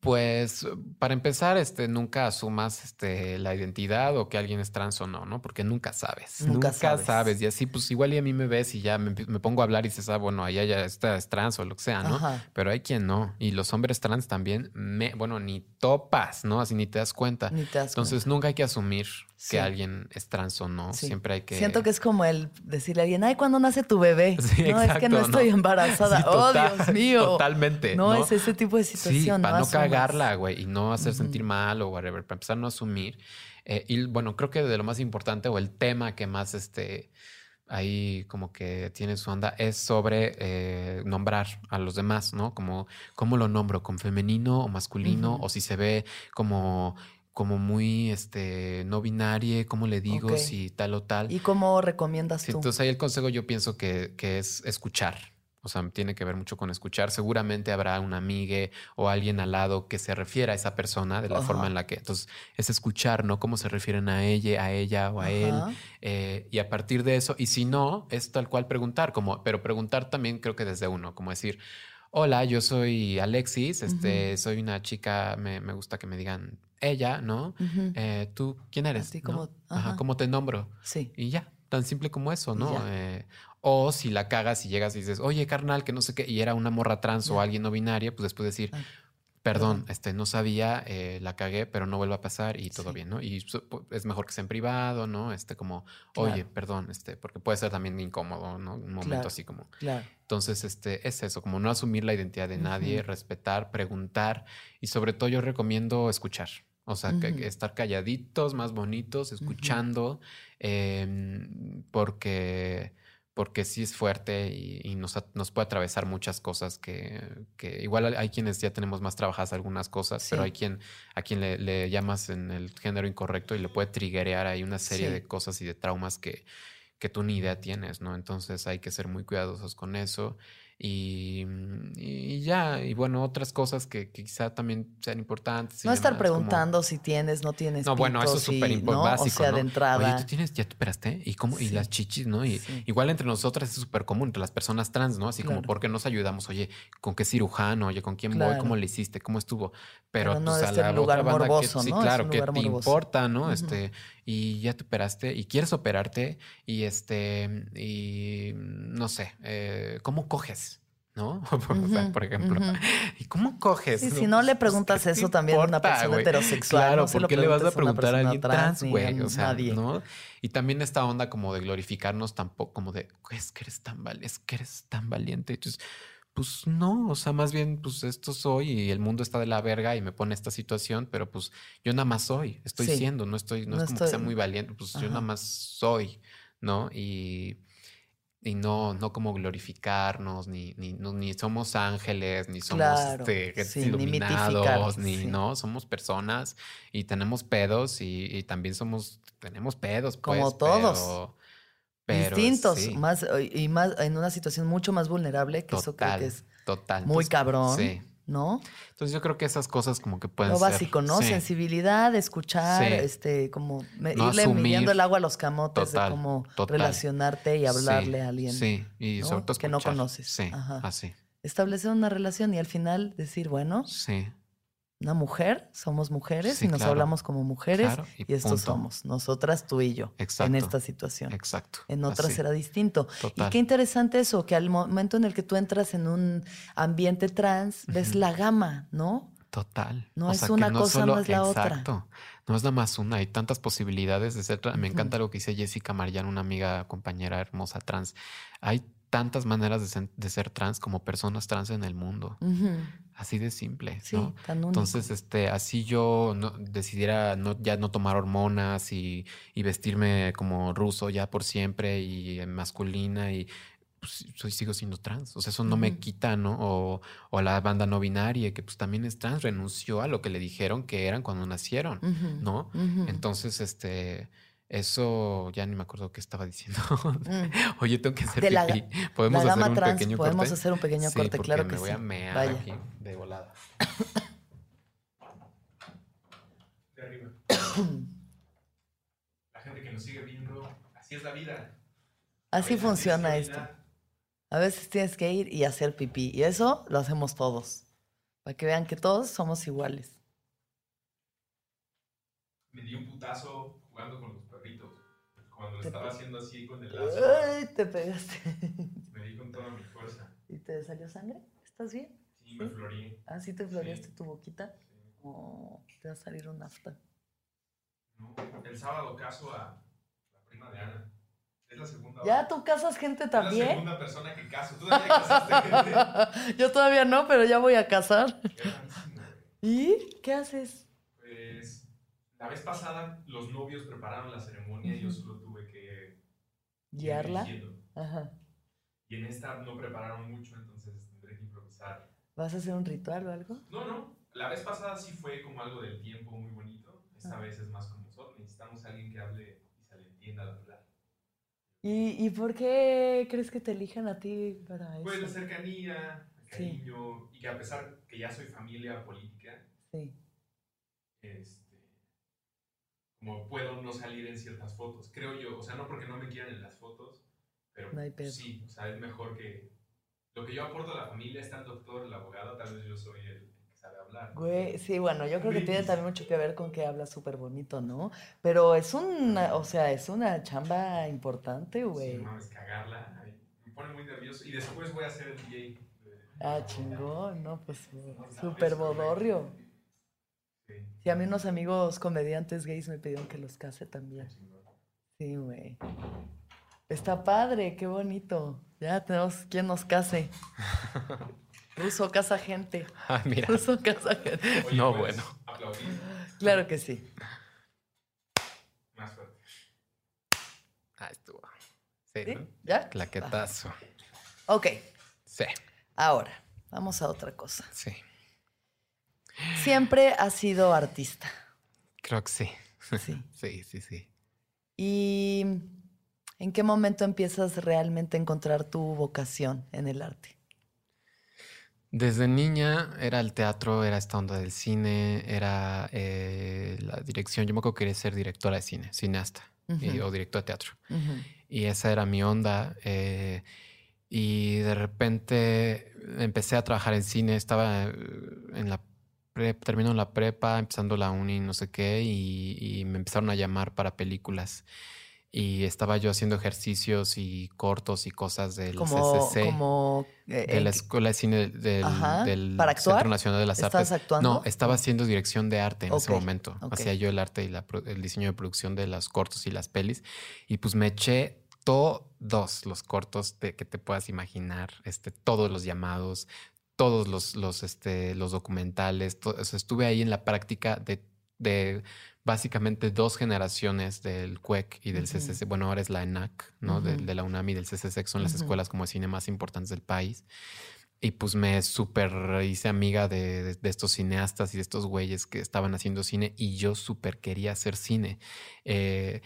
Pues para empezar, este, nunca asumas este, la identidad o que alguien es trans o no, ¿no? Porque nunca sabes. Nunca sabes. sabes. Y así, pues igual y a mí me ves y ya me, pongo a hablar y dices, ah, bueno, allá ya está es trans o lo que sea, ¿no? Ajá. Pero hay quien no. Y los hombres trans también, me, bueno, ni topas, ¿no? Así ni te das cuenta. Ni te das Entonces nunca hay que asumir Sí. que alguien es trans o no. Sí. Siempre hay que... Siento que es como el decirle a alguien, ay, ¿cuándo nace tu bebé? Sí, no, es que no estoy embarazada. Oh, Dios mío. Totalmente. No, es ese tipo de situación. Para no. Cagarla, güey, y no hacer sentir mal o whatever, para empezar a no asumir. Eh, y bueno, creo que de lo más importante o el tema que más este ahí como que tiene su onda es sobre eh, nombrar a los demás, ¿no? Como cómo lo nombro, con femenino o masculino, o si se ve como como muy este no binario, cómo le digo, Ok. si tal o tal. ¿Y cómo recomiendas Sí, tú? entonces ahí el consejo yo pienso que, que es escuchar. O sea, tiene que ver mucho con escuchar. Seguramente habrá un amigue o alguien al lado que se refiera a esa persona de la Ajá. forma en la que. Entonces, es escuchar, ¿no? Cómo se refieren a ella, a ella o a él. Ajá. Eh, y a partir de eso, y si no, es tal cual preguntar, como, pero preguntar también creo que desde uno, como decir, hola, yo soy Alexis, este, soy una chica, me, me gusta que me digan ella, ¿no? Ujú. Eh, ¿Tú quién eres? Así ¿No? como, Ajá, ajá. ¿Cómo te nombro? Sí. Y ya, tan simple como eso, ¿no? Eh, o si la cagas y llegas y dices, oye, carnal, que no sé qué, y era una morra trans o alguien no binaria, pues después decir, perdón, este, no sabía, eh, la cagué, pero no vuelva a pasar y todo Sí. bien, ¿no? Y es mejor que sea en privado, ¿no? Este, como, Claro. oye, perdón, este, porque puede ser también incómodo, ¿no? Un momento Claro. así como. Claro. Entonces, este, es eso, como no asumir la identidad de nadie, respetar, preguntar y sobre todo yo recomiendo escuchar. O sea, estar calladitos, más bonitos, escuchando, em, porque, porque sí es fuerte y, y nos, nos puede atravesar muchas cosas que, que igual hay- quienes ya tenemos más trabajadas algunas cosas, pero hay quien a quien le, le llamas en el género incorrecto y le puede triguear ahí una serie Sí. de cosas y de traumas que, que tú ni idea tienes, ¿no? Entonces hay que ser muy cuidadosos con eso. Y, y ya, y bueno, otras cosas que, que quizá también sean importantes. No estar como- preguntando si tienes, no tienes. no, bueno, eso es súper impo- ¿no? O sea, ¿no? de entrada. Oye, ¿tú tienes, ya te operaste? ¿Y cómo? Y Sí. las chichis, ¿no? Y Sí. igual entre nosotras es súper común, entre las personas trans, ¿no? Así como. ¿por qué nos ayudamos? Oye, ¿con qué cirujano? Oye, ¿con quién voy? ¿Cómo le hiciste? ¿Cómo estuvo? Pero, Pero no pues, a este la lugar otra banda que- morboso, sí, ¿no? Es claro, que te morboso. importa, ¿no? Ujú. Este, y ya te operaste y quieres operarte y este, y no sé, eh, ¿cómo coges? ¿No? O sea, Ujú, por ejemplo. ¿Y cómo coges? No, si no le pues, preguntas ¿qué te eso también a una persona heterosexual, Claro, no ¿por qué le vas a preguntar a alguien trans, güey? O sea, nadie. ¿no? Y también esta onda como de glorificarnos tampoco, como de, es que eres tan valiente, es que eres tan valiente. Entonces, pues no, o sea, más bien, pues esto soy y el mundo está de la verga y me pone esta situación, pero pues yo nada más soy, estoy Sí. siendo, no estoy, no, No es como que sea muy valiente, pues yo nada más soy, ¿no? Y, y no, no como glorificarnos, ni, ni, no- ni somos ángeles, ni somos Claro, este, sí, iluminados, ni sí. no, somos personas y tenemos pedos y, y también somos, tenemos pedos, Como pues, todos. pero- pero Distintos, sí, más y más en una situación mucho más vulnerable, que eso creo que es total. muy cabrón, Sí. ¿no? Entonces yo creo que esas cosas como que pueden Lo ser. básico, ¿no? sí, Sensibilidad, escuchar, este, como me- No irle asumir. midiendo el agua a los camotes Total, de cómo total. relacionarte y hablarle a alguien. Sí, y ¿no? sobre todo que no conoces. Sí, Ajá. así. Establecer una relación y al final decir, bueno, Sí, una mujer, somos mujeres Sí, y nos claro. hablamos como mujeres Claro, y y, estos punto. somos, nosotras, tú y yo, Exacto. en esta situación. exacto. En otras así, será distinto. Total. Y qué interesante eso, que al momento en el que tú entras en un ambiente trans, ves la gama, ¿no? Total. No es una cosa, no es la otra. Exacto. No es nada más una, hay tantas posibilidades de ser trans. Me encanta lo que dice Jessica Marian, una amiga, compañera hermosa trans. Hay tantas maneras de ser, de ser trans como personas trans en el mundo. Así de simple, Sí, ¿no? tan. Entonces, este, así yo no, decidiera no, ya no tomar hormonas y, y vestirme como ruso ya por siempre y masculina y pues, soy, sigo siendo trans. O sea, eso no me quita, ¿no? O, o la banda no binaria, que pues también es trans, renunció a lo que le dijeron que eran cuando nacieron. ¿no? Entonces, este, eso ya ni me acuerdo qué estaba diciendo. Mm. Oye, tengo que hacer De la- pipí. ¿Podemos la hacer un trans, pequeño podemos corte? hacer un pequeño Sí, corte, claro me que voy sí. a mear Vaya. aquí de volada. de arriba. La gente que nos sigue viendo, así es la vida. Así funciona esto. A veces tienes que ir y hacer pipí. Y eso lo hacemos todos. Para que vean que todos somos iguales. Me di un putazo jugando con los. Cuando lo estaba haciendo así con el lazo, Ay, te pegaste. me di con toda mi fuerza. ¿Y te salió sangre? ¿Estás bien? Sí, me florí. Ah, sí te floreaste Sí. tu boquita. Oh, te va a salir un afta. ¿no? El sábado caso a la prima de Ana. Es la segunda. ¿Ya tú casas gente Es la también? segunda persona que caso. ¿Tú también casaste gente? Yo todavía no, pero ya voy a casar. ¿Y qué haces? Pues la vez pasada los novios prepararon la ceremonia y yo solo tuve ¿Guiarla? Ajá. Y en esta no prepararon mucho, entonces tendré que improvisar. ¿Vas a hacer un ritual o algo? No, no. La vez pasada sí fue como algo del tiempo muy bonito. Esta Ah. vez es más como son. Necesitamos a alguien que hable y se le entienda la verdad. ¿Y, ¿Y por qué crees que te elijan a ti para eso? Pues la cercanía, el Sí. cariño, y que a pesar que ya soy familia política, Sí. este, como puedo no salir en ciertas fotos, creo yo, o sea, no porque no me quieran en las fotos, pero No hay sí, o sea, es mejor que lo que yo aporto a la familia está el doctor, el abogado, tal vez yo soy el que sabe hablar. Güey, sí, bueno, yo creo que tiene también mucho que ver con que habla súper bonito, ¿no? Pero es una, o sea, es una chamba importante, Sí, güey. no mames, cagarla, me pone muy nervioso, y después voy a ser el DJ. Ah, chingón, ¿no? Pues súper bodorrio. Sí, a mí unos amigos comediantes gays me pidieron que los case también. Sí, güey. Está padre, qué bonito. Ya tenemos quien nos case. Ruso casa gente. Ah, mira. Ruso casa gente. Oye, No, ¿puedes bueno. Aplaudir Claro que sí. más fuerte. Ah, estuvo. Sí, ¿Sí? ¿no? ¿Ya? Claquetazo. Ok, Sí, ahora, vamos a otra cosa. sí. Siempre has sido artista. Creo que sí. Sí. Sí, sí, sí. ¿Y en qué momento empiezas realmente a encontrar tu vocación en el arte? Desde niña era el teatro, era esta onda del cine, era eh, la dirección. Yo me acuerdo que quería ser directora de cine, cineasta y- Ujú. o directora de teatro. Y esa era mi onda. eh, y de repente empecé a trabajar en cine. Estaba en la terminando la prepa, empezando la uni, no sé qué, y, y me empezaron a llamar para películas. Y estaba yo haciendo ejercicios y cortos y cosas del Como, CCC, como eh, de la en- Escuela de Cine del, Ajá, del ¿para actuar? Centro Nacional de las ¿Estás Artes. actuando? No, estaba haciendo dirección de arte en ese Ok, momento. ok. Hacía yo el arte y la el diseño de producción de los cortos y las pelis. Y pues me eché todos los cortos de que te puedas imaginar, este, todos los llamados, todos los, los, este, los documentales. to- o sea, estuve ahí en la práctica de, de básicamente dos generaciones del CUEC y del. CCC. Bueno, ahora es la ENAC, ¿no? De, Ujú. de la UNAM y del CCC, que son las escuelas como de cine más importantes del país. Y pues me súper hice amiga de, de- de estos cineastas y de estos güeyes que estaban haciendo cine y yo súper quería hacer cine. Eh,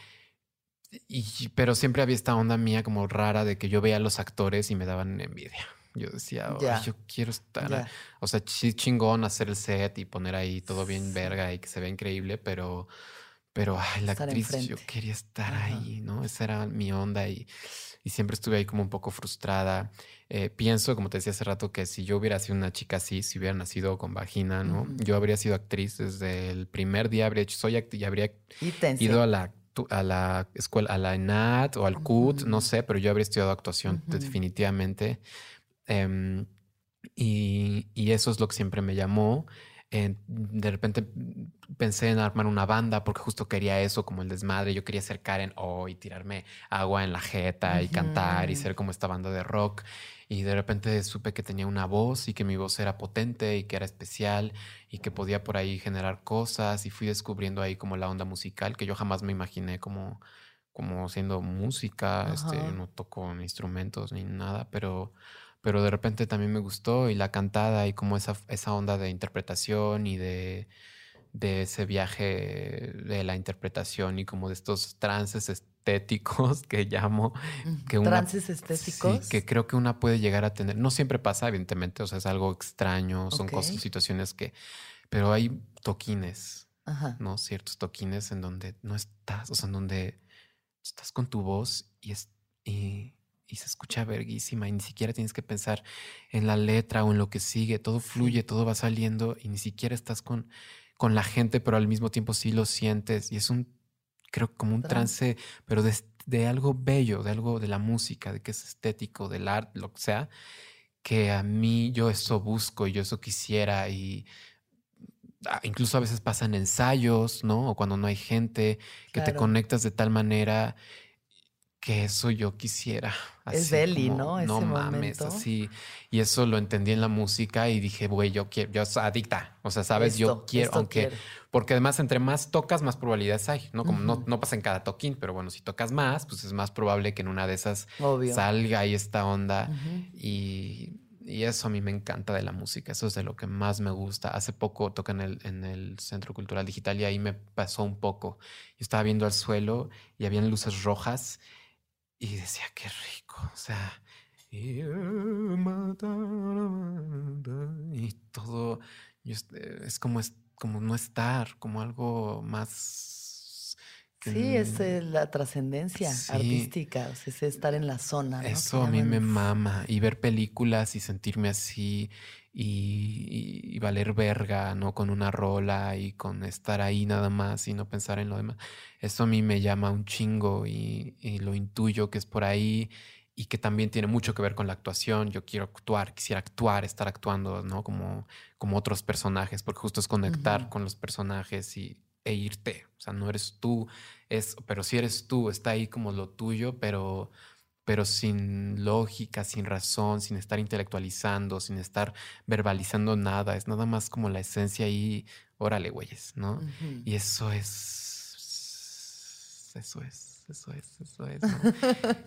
y, pero siempre había esta onda mía como rara de que yo veía a los actores y me daban envidia. Yo decía, "Ay, Ya. yo quiero estar, Ya. o sea, chingón hacer el set y poner ahí todo bien verga y que se vea increíble, pero, pero ay, la Estar actriz, yo enfrente. quería estar Ajá. ahí, ¿no? Esa era mi onda y, y siempre estuve ahí como un poco frustrada. Eh, pienso, como te decía hace rato, que si yo hubiera sido una chica así, si hubiera nacido con vagina, ¿no? Ujú. Yo habría sido actriz desde el primer día, habría hecho, soy actriz, y habría Ítense. ido a la, a la escuela, a la ENAT o al CUT, no Ujú. sé, pero yo habría estudiado actuación Ujú. definitivamente. Em, y, y eso es lo que siempre me llamó. Eh, de repente pensé en armar una banda porque justo quería eso, como el desmadre. Yo quería ser Karen O y tirarme agua en la jeta y cantar y ser como esta banda de rock. Y de repente supe que tenía una voz y que mi voz era potente y que era especial y que podía por ahí generar cosas. Y fui descubriendo ahí como la onda musical que yo jamás me imaginé como, como siendo música. Este, no toco instrumentos ni nada, pero pero de repente también me gustó y la cantada y como esa, esa onda de interpretación y de, de ese viaje de la interpretación y como de estos trances estéticos que llamo, que una- Trances sí, estéticos. que creo que una puede llegar a tener, no siempre pasa evidentemente, o sea, es algo extraño, son cosas, Ok. situaciones que, pero hay toquines, Ajá. ¿no? Ciertos toquines en donde no estás, o sea, en donde estás con tu voz y, es, y, y se escucha verguísima y ni siquiera tienes que pensar en la letra o en lo que sigue, todo fluye, todo va saliendo y ni siquiera estás con, con la gente, pero al mismo tiempo sí lo sientes y es un, creo, como un Trance. pero de, de algo bello, de algo de la música, de que es estético, del arte, lo que sea, que a mí yo eso busco y yo eso quisiera y ah, incluso a veces pasan ensayos, ¿no? O cuando no hay gente, que te conectas de tal manera que eso yo quisiera. Es así Belly, como, ¿no? Ese No mames, momento. así. Y eso lo entendí en la música y dije, güey, yo quiero, yo soy adicta. O sea, sabes, yo Esto, quiero, esto aunque, quiero. porque además entre más tocas, más probabilidades hay, ¿no? Como no, Ujú. no pasa en cada toquín, pero bueno, si tocas más, pues es más probable que en una de esas Obvio. salga ahí esta onda. Ujú. Y, y eso a mí me encanta de la música, eso es de lo que más me gusta. Hace poco toca en el, en el Centro Cultural Digital y ahí me pasó un poco. Yo estaba viendo al suelo y habían luces rojas y decía, qué rico, o sea, y, y todo, y es, como, es como no estar, como algo más... que Sí, es eh, la trascendencia Sí. artística, o sea, es estar en la zona. Eso a mí me mama. Y ver películas y sentirme así y, y- valer verga, ¿no? Con una rola y con estar ahí nada más y no pensar en lo demás. Eso a mí me llama un chingo y, y lo intuyo que es por ahí y que también tiene mucho que ver con la actuación. Yo quiero actuar, quisiera actuar, estar actuando, ¿no? Como, como otros personajes, porque justo es conectar Ujú. con los personajes y, e irte. O sea, no eres tú, es, pero si eres tú, está ahí como lo tuyo, pero pero sin lógica, sin razón, sin estar intelectualizando, sin estar verbalizando nada. Es nada más como la esencia ahí, órale, güeyes, ¿no? Y eso es. Eso es, eso es, eso es. ¿no?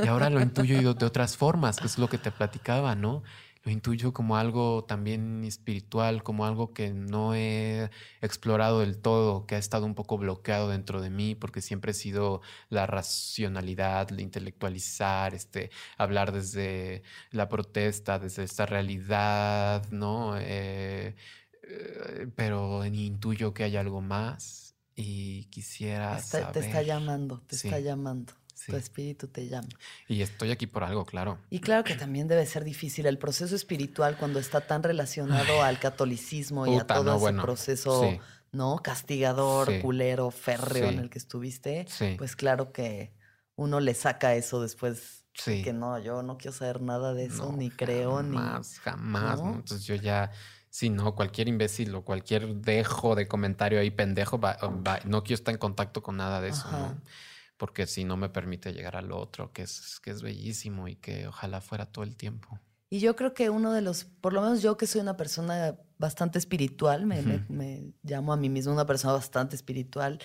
Y ahora lo intuyo de otras formas, que es lo que te platicaba, ¿no? Lo intuyo como algo también espiritual, como algo que no he explorado del todo, que ha estado un poco bloqueado dentro de mí, porque siempre he sido la racionalidad, el intelectualizar, este, hablar desde la protesta, desde esta realidad, ¿no? Eh, eh, pero intuyo que hay algo más y quisiera Está- te está saber. llamando, te está llamando. Sí. Tu espíritu te llama. Y estoy aquí por algo, claro. Y claro que también debe ser difícil el proceso espiritual cuando está tan relacionado al catolicismo y a todo no, ese bueno, proceso, sí. ¿no? Castigador, Sí. culero, férreo en el que estuviste. Pues claro que uno le saca eso después. Que no, yo no quiero saber nada de eso, No, ni creo, ni. Jamás, jamás. ¿no? ¿no? Entonces yo ya, si no, cualquier imbécil o cualquier dejo de comentario ahí pendejo, va- va- no quiero estar en contacto con nada de eso, Ajá. ¿no? Porque si no me permite llegar al otro, que es, que es bellísimo y que ojalá fuera todo el tiempo. Y yo creo que uno de los, por lo menos yo que soy una persona bastante espiritual, me, me- Ujú. me llamo a mí misma una persona bastante espiritual,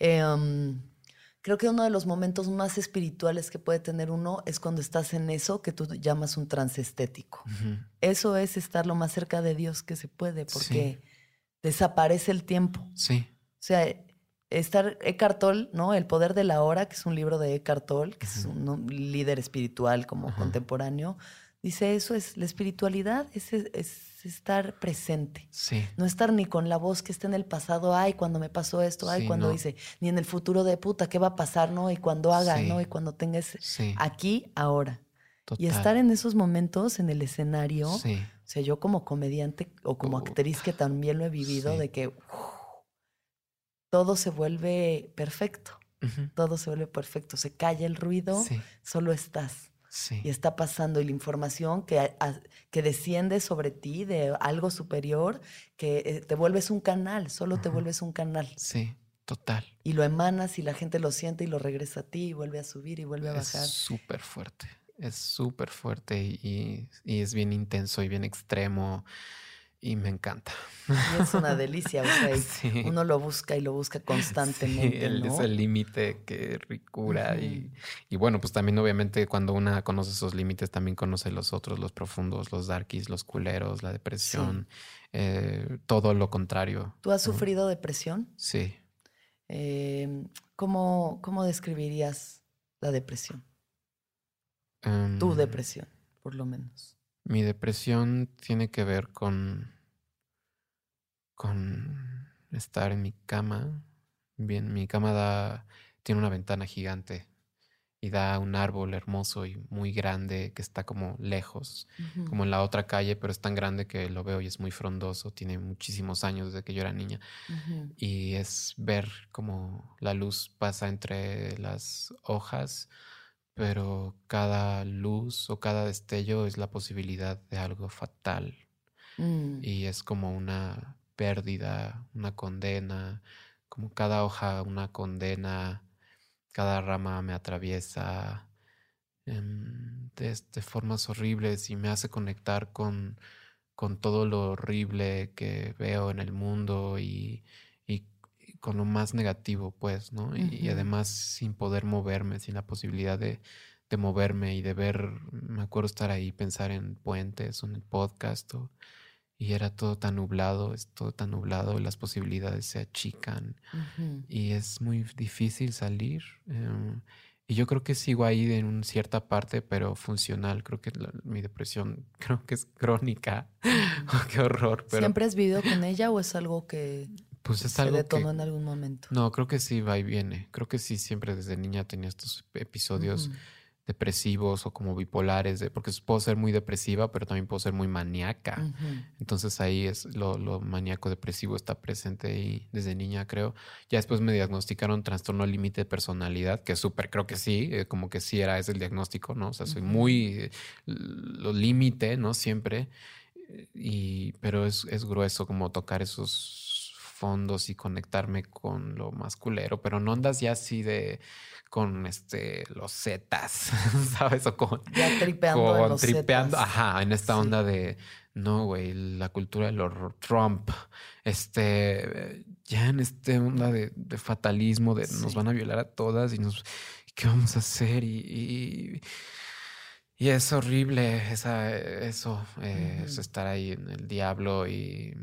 eh, um, creo que uno de los momentos más espirituales que puede tener uno es cuando estás en eso que tú llamas un trance estético. Ujú. Eso es estar lo más cerca de Dios que se puede, porque desaparece el tiempo. Sí. O sea, estar Eckhart Tolle, ¿no? El poder de la hora, que es un libro de Eckhart Tolle, que es un un líder espiritual como Ajá. contemporáneo, dice eso es la espiritualidad, es, es estar presente. Sí. No estar ni con la voz que está en el pasado, ay, cuando me pasó esto, ay, Sí, cuando no. hice, ni en el futuro de puta, ¿qué va a pasar, no? Y cuando haga, Sí. ¿no? Y cuando tenga ese... Sí. Aquí, ahora. Total. Y estar en esos momentos en el escenario, Sí. o sea, yo como comediante o como Puta, actriz que también lo he vivido, de que todo se vuelve perfecto, todo se vuelve perfecto, se calla el ruido, Sí. solo estás Sí. y está pasando y la información que, a- que desciende sobre ti de algo superior, que eh, te vuelves un canal, solo te vuelves un canal Sí. Total. y lo emanas y la gente lo siente y lo regresa a ti y vuelve a subir y vuelve a Es bajar. súper fuerte. Es súper fuerte y, y es bien intenso y bien extremo y me encanta. Es una delicia, o sea, y Sí. uno lo busca y lo busca constantemente, Sí, es el límite que ricura y, y bueno, pues también obviamente cuando una conoce esos límites también conoce los otros, los profundos, los darkies, los culeros, la depresión, eh, todo lo contrario. ¿Tú has sufrido depresión? Sí. Eh, ¿cómo, ¿Cómo describirías la depresión? Tu Em, depresión, por lo menos. Mi depresión tiene que ver con, con estar en mi cama. Bien, mi cama da, tiene una ventana gigante y da un árbol hermoso y muy grande que está como lejos, como en la otra calle, pero es tan grande que lo veo y es muy frondoso. Tiene muchísimos años desde que yo era niña y es ver cómo la luz pasa entre las hojas, pero cada luz o cada destello es la posibilidad de algo fatal Mm. y es como una pérdida, una condena, como cada hoja una condena, cada rama me atraviesa em, de, de formas horribles y me hace conectar con, con todo lo horrible que veo en el mundo y, con lo más negativo, pues, ¿no? Y, y Ujú. además sin poder moverme, sin la posibilidad de, de moverme y de ver, me acuerdo estar ahí, pensar en puentes o en el podcast o- y era todo tan nublado, es todo tan nublado, las posibilidades se achican Ujú. y es muy difícil salir. em, Y yo creo que sigo ahí en cierta parte, pero funcional. Creo que mi depresión creo que es crónica. Qué horror. Pero, ¿Siempre has vivido con ella o es algo que pues es se algo detonó que, en algún momento? No, creo que sí va y viene. Creo que sí, siempre desde niña tenía estos episodios depresivos o como bipolares, de, porque puedo ser muy depresiva, pero también puedo ser muy maníaca. Entonces ahí es lo, lo maníaco depresivo está presente ahí desde niña, creo. Ya después me diagnosticaron trastorno límite de personalidad, que súper, creo que sí, eh, como que sí era ese el diagnóstico, ¿no? O sea, soy muy eh, lo límite, ¿no? Siempre. eh, Y, pero es, es grueso como tocar esos fondos y conectarme con lo más culero, pero no andas ya así de con este los zetas, ¿sabes? O con Ya tripeando en con los tripeando, zetas. ajá, en esta Sí. onda de no, güey, la cultura del horror, Trump, este, ya en este onda de, de fatalismo, de nos van a violar a todas y nos, ¿qué vamos a hacer? Y, y, y es horrible esa, eso, eh, es estar ahí en el diablo y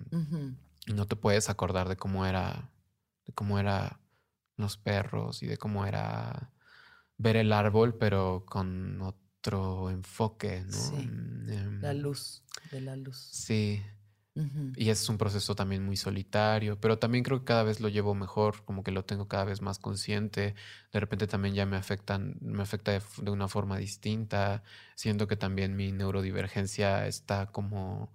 no te puedes acordar de cómo era, de cómo era los perros y de cómo era ver el árbol, pero con otro enfoque, ¿no? Sí, em, La luz, de la luz. Sí, y es un proceso también muy solitario, pero también creo que cada vez lo llevo mejor, como que lo tengo cada vez más consciente. De repente también ya me afectan, me afecta de una forma distinta. Siento que también mi neurodivergencia está como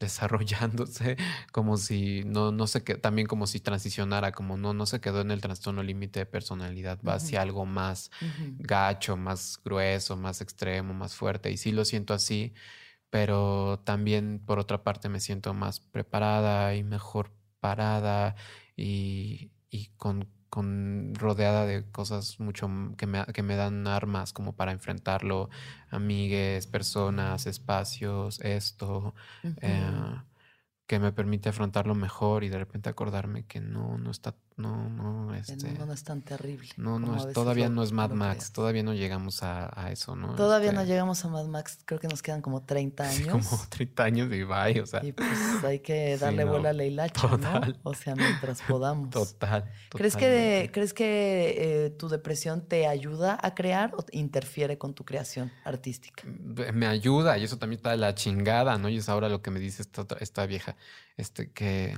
desarrollándose, como si no, no sé qué, también como si transicionara, como no, no se quedó en el trastorno límite de personalidad, va hacia algo más gacho, más grueso, más extremo, más fuerte. Y sí lo siento así, pero también por otra parte me siento más preparada y mejor parada y, y con, con rodeada de cosas mucho que me, que me dan armas como para enfrentarlo, amigues, personas, espacios, esto, eh, que me permite afrontarlo mejor y de repente acordarme que no, no está, no, no, este... mundo no es tan terrible. No, no es, todavía no es Mad Max, todavía no llegamos a, a eso, ¿no? Todavía no Este, llegamos a Mad Max, creo que nos quedan como 30 sí, años. como 30 años y bye, o sea, Y pues hay que Sí, darle no, vuelo a la hilacha, ¿no? O sea, mientras podamos. total. ¿Crees que. ¿crees que eh, tu depresión te ayuda a crear o interfiere con tu creación artística? Ve- Me ayuda y eso también está de la chingada, ¿no? Y es ahora lo que me dice esta, esta vieja, este, que,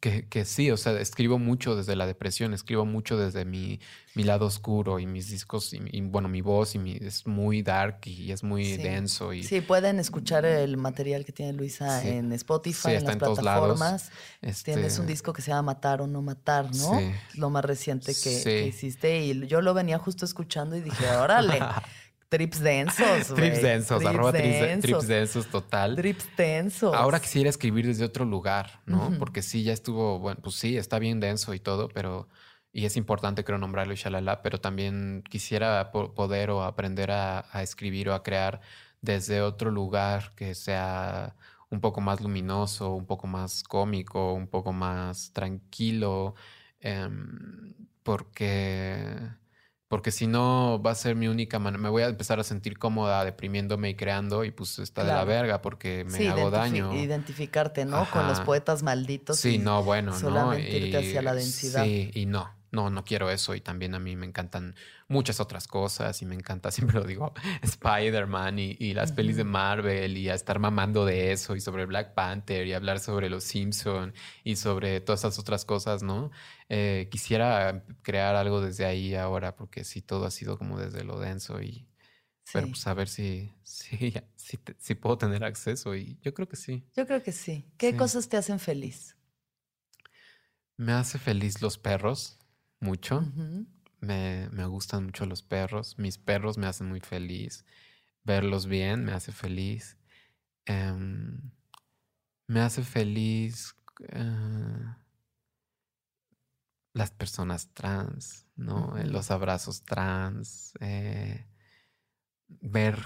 que, que sí, o sea, escribo mucho desde la depresión, escribo mucho desde mi, mi lado oscuro y mis discos, y, y, bueno, mi voz y mi, es muy dark y es muy Sí. denso y Sí, pueden escuchar el material que tiene Luisa Sí. en Spotify, Sí, en las en plataformas. Tienes este, un disco que se llama Matar o No Matar, ¿no? Sí. Lo más reciente que, que hiciste. Y yo lo venía justo escuchando y dije, órale, trips densos. Trips densos, trips arroba trips, densos, trips densos total. Trips densos. Ahora quisiera escribir desde otro lugar, ¿no? Porque sí, ya estuvo, bueno, pues sí, está bien denso y todo, pero, y es importante creo nombrarlo y shalala, pero también quisiera po- poder o aprender a, a escribir o a crear desde otro lugar que sea un poco más luminoso, un poco más cómico, un poco más tranquilo, em, porque... Porque si no, va a ser mi única manera. Me voy a empezar a sentir cómoda deprimiéndome y creando, y pues está de la verga porque me Sí, hago daño. Identificarte, ¿no? Con los poetas malditos. Sí, y no, bueno, solamente ¿no? irte hacia la densidad. Sí, y no, no, no quiero eso. Y también a mí me encantan muchas otras cosas y me encanta, siempre lo digo, Spider-Man y, y las pelis de. Marvel y a estar mamando de eso y sobre Black Panther y hablar sobre los Simpson y sobre todas esas otras cosas, ¿no? Eh, quisiera crear algo desde ahí ahora porque sí, todo ha sido como desde lo denso y... Pero pues a ver si, si, si, puedo tener acceso y yo creo que sí. Yo creo que sí. ¿Qué Sí. cosas te hacen feliz? Me hace feliz los perros, mucho. Me, me gustan mucho los perros. Mis perros me hacen muy feliz. Verlos bien me hace feliz. Em, me hace feliz eh, las personas trans, ¿no? Ujú. Los abrazos trans. eh, ver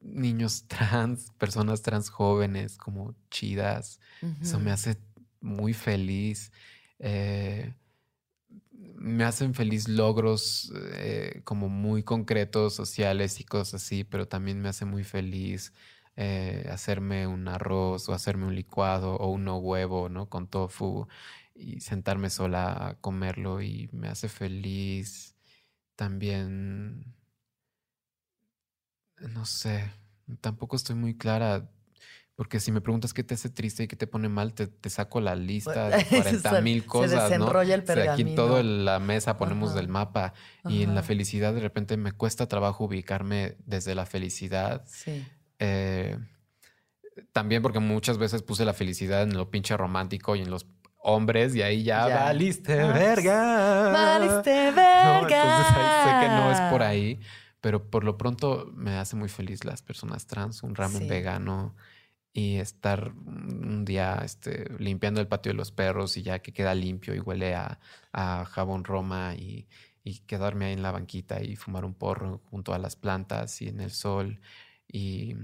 niños trans, personas trans jóvenes como chidas. Eso me hace muy feliz. eh, me hacen feliz logros eh, como muy concretos, sociales y cosas así, pero también me hace muy feliz eh, hacerme un arroz o hacerme un licuado o un huevo, ¿no? Con tofu y sentarme sola a comerlo y me hace feliz también, no sé, tampoco estoy muy clara. Porque si me preguntas qué te hace triste y qué te pone mal, te, te saco la lista de Bueno, 40 mil se cosas, ¿no? desenrolla el O sea, aquí toda la mesa ponemos Ajá. del mapa y en la felicidad de repente me cuesta trabajo ubicarme desde la felicidad. Sí. Eh, también porque muchas veces puse la felicidad en lo pinche romántico y en los hombres y ahí ya, Ya. valiste Ah, verga. Valiste No, verga. entonces ahí sé que no es por ahí, pero por lo pronto me hace muy feliz las personas trans, un ramen Sí. vegano y estar un día este, limpiando el patio de los perros y ya que queda limpio y huele a, a jabón Roma y, y quedarme ahí en la banquita y fumar un porro junto a las plantas y en el sol y,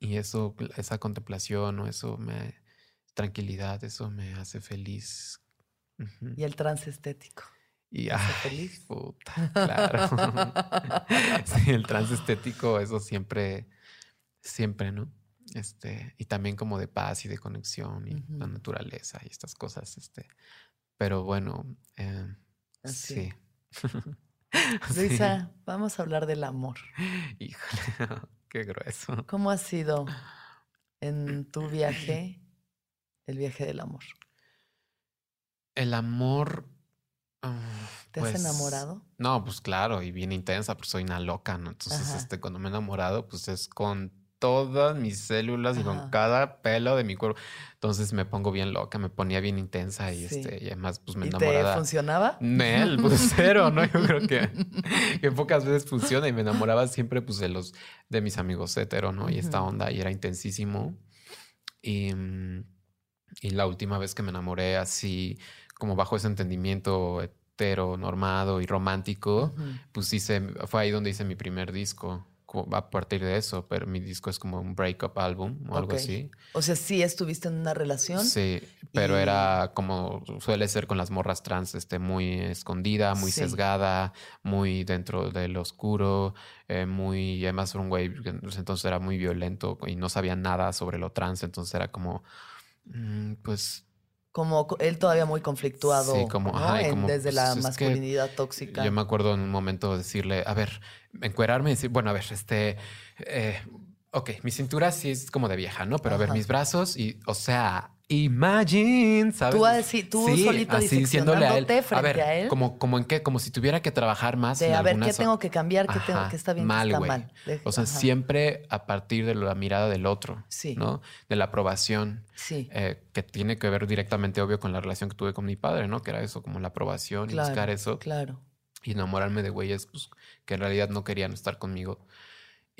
y eso, esa contemplación o eso me tranquilidad, eso me hace feliz. Y el trans estético. Y ¿Te hace ay, feliz? puta, claro. sí, el trans estético, eso siempre, siempre, ¿no? Este, y también como de paz y de conexión y la naturaleza y estas cosas, este. Pero bueno, eh. Sí. Luisa, vamos a hablar del amor. Híjole, qué grueso. ¿Cómo ha sido en tu viaje el viaje del amor? El amor. ¿Te has pues, enamorado? No, pues claro, y bien intensa, pues soy una loca, ¿no? Entonces, Ajá. este, cuando me he enamorado, pues es con todas mis células y con cada pelo de mi cuerpo. Entonces me pongo bien loca, me ponía bien intensa y Sí. este, y además, pues me ¿Y te enamoraba. funcionaba? Nel, pues cero, ¿no? Yo creo que, que pocas veces funciona y me enamoraba siempre, pues, de los, de mis amigos hetero, ¿no? Y esta onda, y era intensísimo. Y, mm, y la última vez que me enamoré así, como bajo ese entendimiento hetero, normado y romántico, pues hice, fue ahí donde hice mi primer disco, co- a partir de eso, pero mi disco es como un breakup album o algo así. O sea, sí estuviste en una relación. Sí, pero y- era como suele ser con las morras trans, este, muy escondida, muy Sí. sesgada, muy dentro del oscuro, eh, muy, y además era un güey ese entonces era muy violento y no sabía nada sobre lo trans, entonces era como, pues, Como co- él todavía muy conflictuado. Sí, como, ¿no? ajá, y En- como, desde pues, la masculinidad tóxica. yo me acuerdo en un momento decirle, a ver, encuerarme y decir, bueno, a ver, este, eh, ok, mi cintura sí es como de vieja, ¿no? Pero a ver, mis brazos y, o sea, imagine, ¿sabes? Tú así, tú solito así diciéndole a él, diseccionándote a frente ver, a él. como, como en qué, como si tuviera que trabajar más. de en a ver qué tengo que cambiar, qué, tengo, qué está bien, mal, qué está mal. De- O sea, ajá. siempre a partir de la mirada del otro, Sí. ¿no? De la aprobación. Sí. eh, que tiene que ver directamente, obvio, con la relación que tuve con mi padre, ¿no? Que era eso, como la aprobación y buscar eso Claro. y enamorarme de güeyes pues, que en realidad no querían estar conmigo.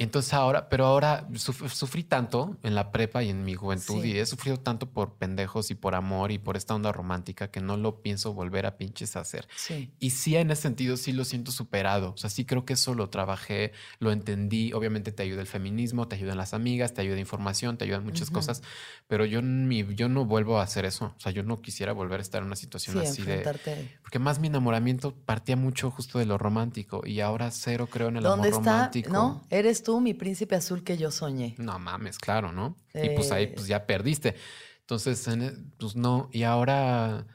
Entonces ahora, pero ahora suf- sufrí tanto en la prepa y en mi juventud Sí. y he sufrido tanto por pendejos y por amor y por esta onda romántica que no lo pienso volver a pinches hacer. Sí. Y sí, en ese sentido, sí lo siento superado. O sea, sí creo que eso lo trabajé, lo entendí. Obviamente te ayuda el feminismo, te ayudan las amigas, te ayuda información, te ayudan muchas Ujú. cosas. Pero yo, ni- yo no vuelvo a hacer eso. O sea, yo no quisiera volver a estar en una situación Sí, así de... Porque más mi enamoramiento partía mucho justo de lo romántico y ahora cero creo en el ¿Dónde amor está? romántico. ¿No? Eres tú mi príncipe azul que yo soñé. No mames, claro, ¿no? Y pues ahí Eh, pues ya perdiste. Entonces, en e- pues no, y ahora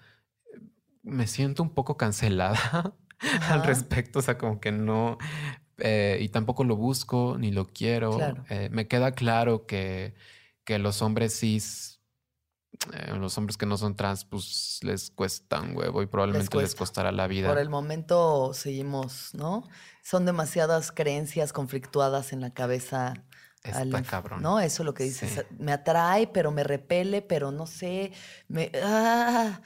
me siento un poco cancelada Ajá. al respecto, o sea, como que no, eh, y tampoco lo busco ni lo quiero. Claro. Eh, me queda claro que, que los hombres cis, eh, los hombres que no son trans, pues les cuesta un huevo y probablemente les, cuesta. costará la vida. Por el momento seguimos, ¿no? Son demasiadas creencias conflictuadas en la cabeza. Está al cabrón. ¿No? Eso es lo que dices. Sí. Me atrae, pero me repele, pero no sé. Me, ah,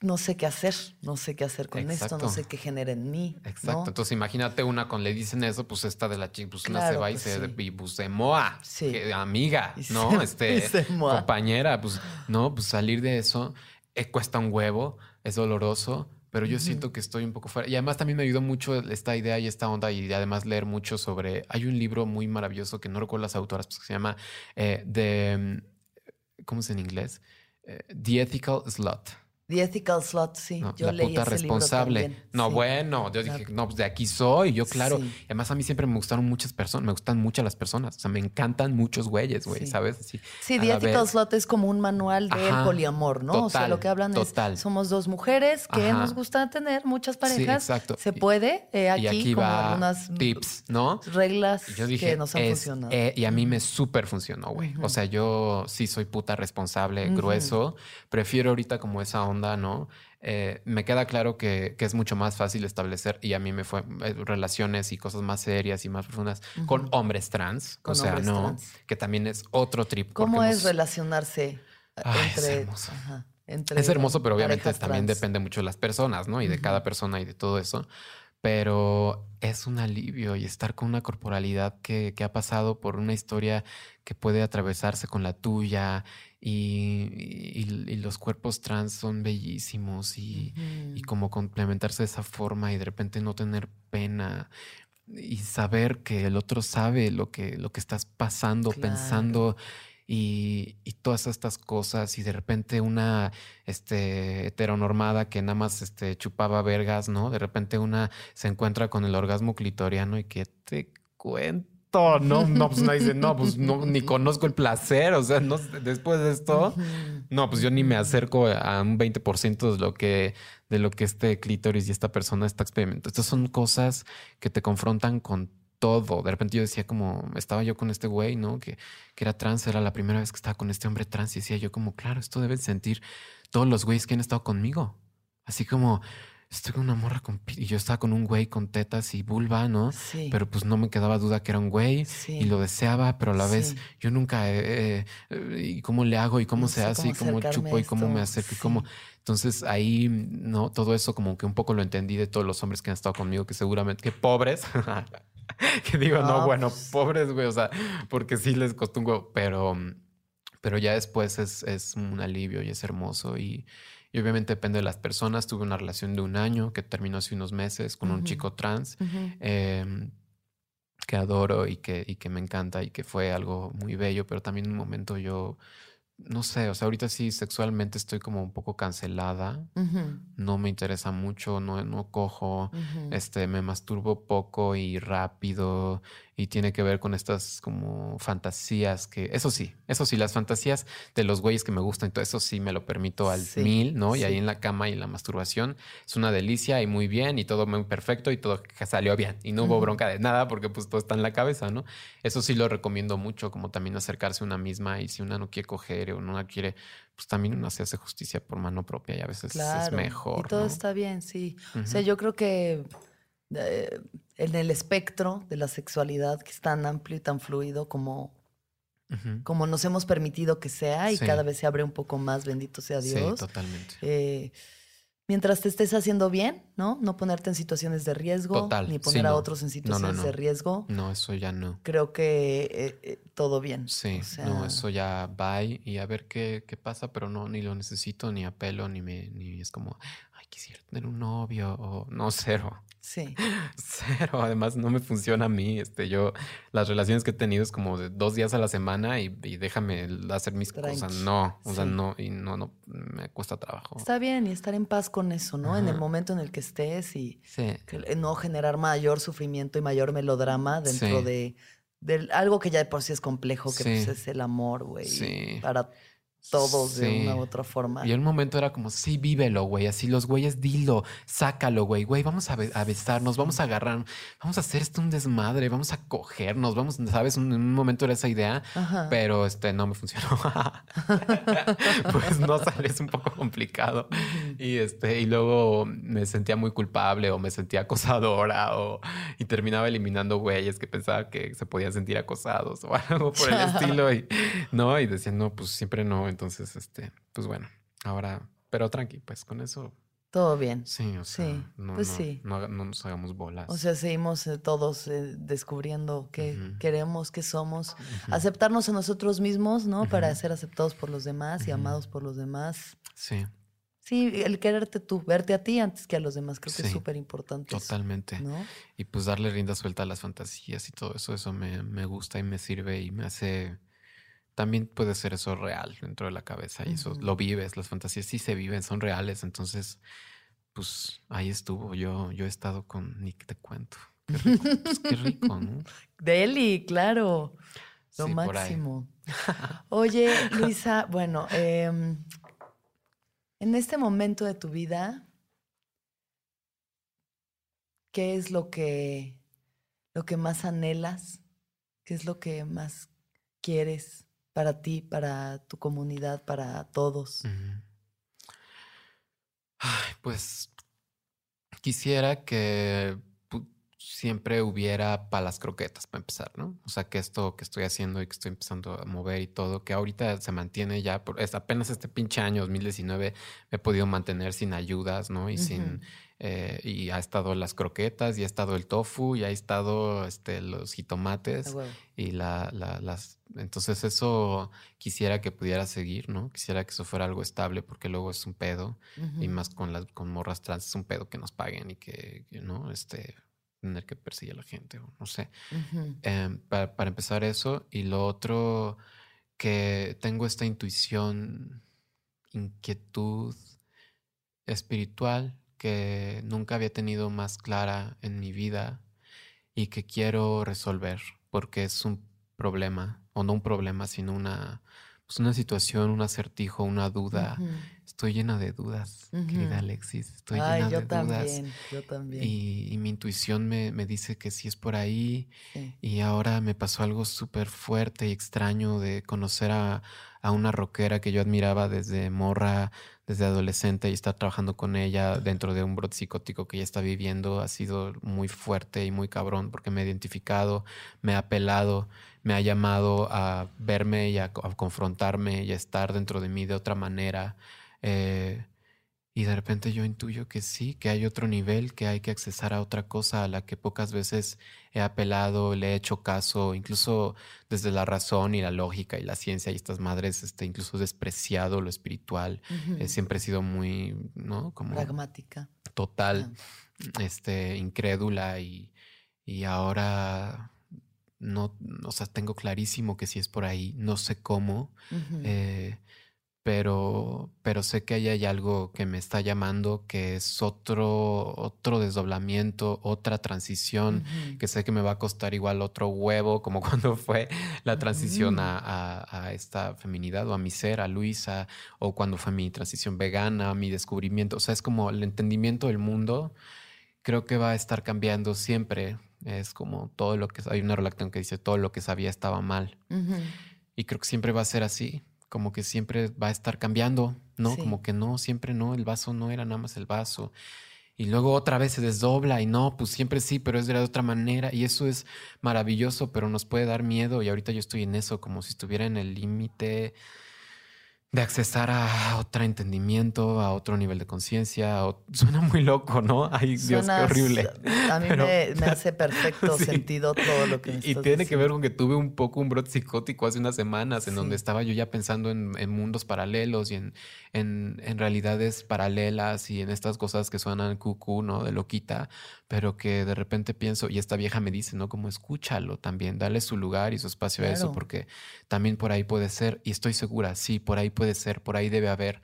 no sé qué hacer. No sé qué hacer con esto. No sé qué genera en mí. ¿no? Exacto. Entonces imagínate una con le dicen eso, pues esta de la chica, pues una se va y pues se sí. y, pues, se moa. Sí. que amiga, Y ¿no? se- este se compañera, pues no, pues salir de eso eh, cuesta un huevo, es doloroso. Pero yo siento que estoy un poco fuera. Y además también me ayudó mucho esta idea y esta onda y además leer mucho sobre... Hay un libro muy maravilloso que no recuerdo las autoras, pues, que se llama eh, The... ¿Cómo es en inglés? Eh, The Ethical Slut. The Ethical Slut, sí. No, yo la leí puta ese responsable. No, sí. bueno, yo dije, no, pues de aquí soy. Yo, claro. Sí. Además, a mí siempre me gustaron muchas personas, me gustan muchas las personas. O sea, me encantan muchos güeyes, güey, Sí. ¿sabes? Sí, a The Ethical vez. Slut es como un manual del Ajá, poliamor, ¿no? o sea, lo que hablan total. es, somos dos mujeres que Ajá. nos gusta tener muchas parejas. exacto. Se puede. eh, aquí, y aquí como va algunas tips, ¿no? reglas Y yo dije, que nos han es- funcionado. eh, y a mí me súper funcionó, güey. O sea, yo sí soy puta responsable, grueso. Prefiero ahorita como esa onda, ¿no? Eh, me queda claro que, que es mucho más fácil establecer, y a mí me fue eh, relaciones y cosas más serias y más profundas con hombres trans. Con o sea, no, trans. que también es otro trip. ¿Cómo es hemos- relacionarse eh, es entre, hermoso. ajá, entre Es hermoso, pero obviamente también trans? depende mucho de las personas, ¿no? Y de Ujú. cada persona y de todo eso. Pero es un alivio y estar con una corporalidad que, que ha pasado por una historia que puede atravesarse con la tuya y, y- y los cuerpos trans son bellísimos y, y como complementarse de esa forma y de repente no tener pena y saber que el otro sabe lo que, lo que estás pasando, Claro. pensando y, y todas estas cosas y de repente una este, heteronormada que nada más este, chupaba vergas, ¿no? De repente una se encuentra con el orgasmo clitoriano y que te ¿no? No, pues una dice, no, pues no, ni conozco el placer, o sea, no, después de esto... No, pues yo ni me acerco a un 20% de lo que de lo que este clítoris y esta persona está experimentando. Estas son cosas que te confrontan con todo. De repente yo decía como, estaba yo con este güey, ¿no? Que, que era trans, era la primera vez que estaba con este hombre trans y decía yo como, claro, esto deben sentir todos los güeyes que han estado conmigo. Así como, estoy con una morra con... Y yo estaba con un güey con tetas y vulva, ¿no? Sí. Pero pues no me quedaba duda que era un güey Sí. y lo deseaba, pero a la vez Sí. yo nunca, eh, eh, ¿y cómo le hago? ¿Y cómo No se hace? ¿Y cómo chupo? ¿Y cómo me acerco? ¿Y cómo? Entonces ahí, ¿no? Todo eso como que un poco lo entendí de todos los hombres que han estado conmigo, que seguramente, que pobres, que digo, no, No, bueno, pues. pobres, güey, o sea, porque sí les costó un huevo, pero, pero ya después es, es un alivio y es hermoso y... Y obviamente depende de las personas. Tuve una relación de un año que terminó hace unos meses con un chico trans em, que adoro y que, y que me encanta y que fue algo muy bello, pero también en un momento yo, no sé, o sea, ahorita sí sexualmente estoy como un poco cancelada, no me interesa mucho, no, no cojo, este, me masturbo poco y rápido y tiene que ver con estas como fantasías que, eso sí, eso sí, las fantasías de los güeyes que me gustan, todo eso sí me lo permito al Sí, mil, ¿no? Y ahí en la cama y en la masturbación es una delicia y muy bien y todo muy perfecto y todo salió bien y no hubo bronca de nada porque pues todo está en la cabeza, ¿no? Eso sí lo recomiendo mucho, como también acercarse a una misma y si una no quiere coger o no quiere, pues también una se hace justicia por mano propia y a veces Claro. es mejor. Y todo ¿no? está bien, sí. O sea, yo creo que eh, en el espectro de la sexualidad, que es tan amplio y tan fluido como, como nos hemos permitido que sea, y Sí. cada vez se abre un poco más, bendito sea Sí, Dios. totalmente. Eh, mientras te estés haciendo bien, ¿no? No ponerte en situaciones de riesgo, Total, ni sí, poner a no. otros en no, situaciones no. de riesgo. No, eso ya no. Creo que eh, eh, todo bien. Sí, O sea, no, eso ya va y y a ver qué, qué pasa, pero no, ni lo necesito, ni apelo, ni me, ni es como, ay, quisiera tener un novio, o no, cero, Sí. cero. Además, no me funciona a mí. Este, yo, las relaciones que he tenido es como de dos días a la semana y, y déjame hacer mis cosas. No, o sea, no, y no, no, me cuesta trabajo. Está bien y estar en paz con eso, ¿no? En el momento en el que estés y Sí, que no generar mayor sufrimiento y mayor melodrama dentro Sí. de, de algo que ya de por sí es complejo, que pues, es el amor, güey. Sí. Para todos de una u otra forma. Y en un momento era como, sí, vívelo, güey. Así los güeyes, dilo, sácalo, güey. Güey, vamos a, be- a besarnos, vamos a agarrar, vamos a hacer esto un desmadre, vamos a cogernos, vamos, ¿sabes? En un momento era esa idea, Ajá. pero este no me funcionó. pues no sale, es un poco complicado. Y este, y luego me sentía muy culpable o me sentía acosadora o y terminaba eliminando güeyes que pensaba que se podían sentir acosados o algo por el estilo. Y no, y decían, no, pues siempre no. Entonces, este, pues bueno, ahora, pero tranqui, pues con eso, Todo bien. sí, o sea, Sí, no, pues no, sí. no nos hagamos bolas. O sea, seguimos eh, todos eh, descubriendo qué queremos, qué somos. Aceptarnos a nosotros mismos, ¿no? Para ser aceptados por los demás y amados por los demás. Sí, Sí, el quererte tú, verte a ti antes que a los demás, creo que es súper importante. eso, totalmente. ¿No? Y pues darle rienda suelta a las fantasías y todo eso, eso me, me gusta y me sirve y me hace también puede ser eso real dentro de la cabeza y eso lo vives, las fantasías sí se viven, son reales, entonces pues ahí estuvo, yo, yo he estado con Nick, te cuento. Qué rico, pues, qué rico ¿no? Deli, claro. Lo máximo. Oye, Luisa, bueno, em, en este momento de tu vida, ¿qué es lo que, lo que más anhelas? ¿Qué es lo que más quieres para ti, para tu comunidad, para todos? Ay, pues quisiera que siempre hubiera para las croquetas, para empezar, ¿no? O sea, que esto que estoy haciendo y que estoy empezando a mover y todo, que ahorita se mantiene ya, por, es apenas este pinche año 2019 me he podido mantener sin ayudas, ¿no? Y sin, eh, y ha estado las croquetas, y ha estado el tofu, y ha estado este, los jitomates, y la, la, las, entonces eso quisiera que pudiera seguir, ¿no? Quisiera que eso fuera algo estable, porque luego es un pedo, y más con las, con morras trans es un pedo que nos paguen y que, ¿no? Este, tener que perseguir a la gente, o no sé. Em, para, para, empezar eso. Y lo otro, que tengo esta intuición, inquietud espiritual que nunca había tenido más clara en mi vida y que quiero resolver porque es un problema, o no un problema, sino una, pues una situación, un acertijo, una duda estoy llena de dudas, querida Alexis. Estoy llena yo de también, dudas. Yo también. Y, mi intuición me, me, dice que sí es por ahí. Y ahora me pasó algo súper fuerte y extraño de conocer a, a, una rockera que yo admiraba desde morra, desde adolescente y estar trabajando con ella dentro de un brote psicótico que ella está viviendo. Ha sido muy fuerte y muy cabrón porque me ha identificado, me ha apelado me ha llamado a verme y a, a confrontarme y a estar dentro de mí de otra manera. Eh, y de repente yo intuyo que sí, que hay otro nivel, que hay que accesar a otra cosa a la que pocas veces he apelado, le he hecho caso, incluso desde la razón y la lógica y la ciencia y estas madres, este, incluso despreciado lo espiritual. siempre he sido muy, ¿no? Como pragmática. Total, este, incrédula y, y ahora no, o sea, tengo clarísimo que sí es por ahí, no sé cómo pero, pero sé que ahí hay algo que me está llamando, que es otro, otro desdoblamiento, otra transición, que sé que me va a costar igual otro huevo, como cuando fue la transición a, a, esta feminidad o a mi ser, a Luisa, o cuando fue mi transición vegana, mi descubrimiento. O sea, es como el entendimiento del mundo, creo que va a estar cambiando siempre. Es como todo lo que hay una relación que dice todo lo que sabía estaba mal. Y creo que siempre va a ser así como que siempre va a estar cambiando, ¿no? Como que no, siempre no, el vaso no era nada más el vaso. Y luego otra vez se desdobla y no, pues siempre sí, pero es de otra manera. Y eso es maravilloso, pero nos puede dar miedo. Y ahorita yo estoy en eso, como si estuviera en el límite de accesar a otro entendimiento, a otro nivel de conciencia. Suena muy loco, ¿no? Ay, Dios, qué horrible. A mí me, hace perfecto sentido todo lo que me Y, tiene que ver con que tuve un poco un brote psicótico hace unas semanas en donde estaba yo ya pensando en, en mundos paralelos y en, en, en, realidades paralelas y en estas cosas que suenan cucú, ¿no? De loquita, pero que de repente pienso, y esta vieja me dice, ¿no? Como escúchalo también, dale su lugar y su espacio a eso, porque también por ahí puede ser, y estoy segura, sí, por ahí puede ser, por ahí debe haber,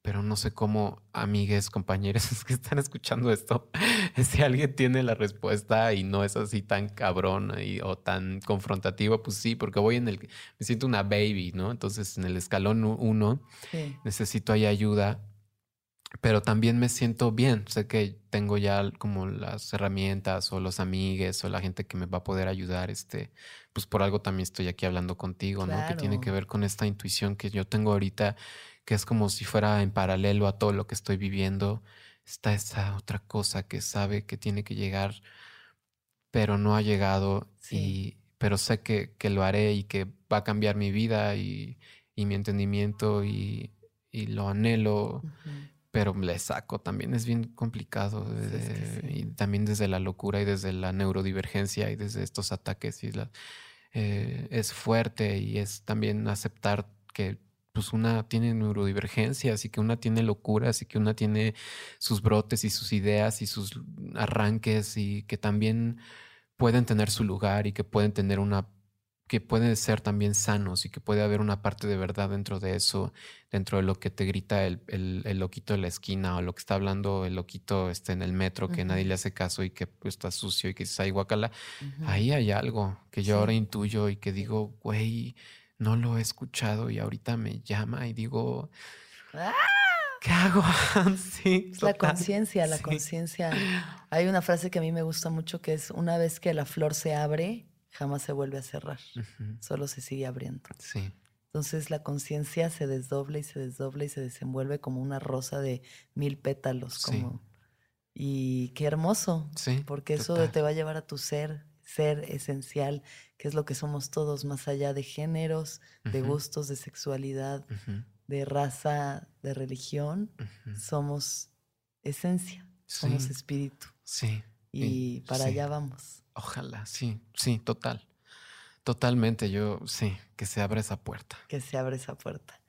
pero no sé cómo, amigues, compañeros que están escuchando esto, si alguien tiene la respuesta y no es así tan cabrón y, o tan confrontativo, pues sí, porque voy en el, me siento una baby, ¿no? Entonces en el escalón uno necesito ahí ayuda, pero también me siento bien, sé que tengo ya como las herramientas o los amigues o la gente que me va a poder ayudar, este, pues por algo también estoy aquí hablando contigo, ¿no? Que tiene que ver con esta intuición que yo tengo ahorita, que es como si fuera en paralelo a todo lo que estoy viviendo. Está esa otra cosa que sabe que tiene que llegar, pero no ha llegado, y, pero sé que, que, lo haré y que va a cambiar mi vida y, y mi entendimiento y, y lo anhelo. Pero le saco también es bien complicado y también desde la locura y desde la neurodivergencia y desde estos ataques y la, eh, es fuerte y es también aceptar que pues una tiene neurodivergencias y que una tiene locuras y que una tiene sus brotes y sus ideas y sus arranques y que también pueden tener su lugar y que pueden tener una que pueden ser también sanos y que puede haber una parte de verdad dentro de eso, dentro de lo que te grita el, el, el loquito de la esquina o lo que está hablando el loquito este, en el metro que nadie le hace caso y que pues, está sucio y que dices, ay, guacala. Ahí hay algo que yo Sí. ahora intuyo y que digo, güey, no lo he escuchado y ahorita me llama y digo, ¡Ah! ¿qué hago? sí, Es la conciencia, la Sí. conciencia. Hay una frase que a mí me gusta mucho que es, una vez que la flor se abre, jamás se vuelve a cerrar, solo se sigue abriendo. Sí, Entonces la conciencia se desdobla y se desdobla y se desenvuelve como una rosa de mil pétalos. Sí. Como... Y qué hermoso, sí. porque eso te va a llevar a tu ser, ser esencial, que es lo que somos todos, más allá de géneros, de gustos, de sexualidad, de raza, de religión. Somos esencia, somos espíritu. Sí, Y para allá vamos. Ojalá, sí, sí, total. Totalmente, yo sí, que se abra esa puerta. que se abre esa puerta.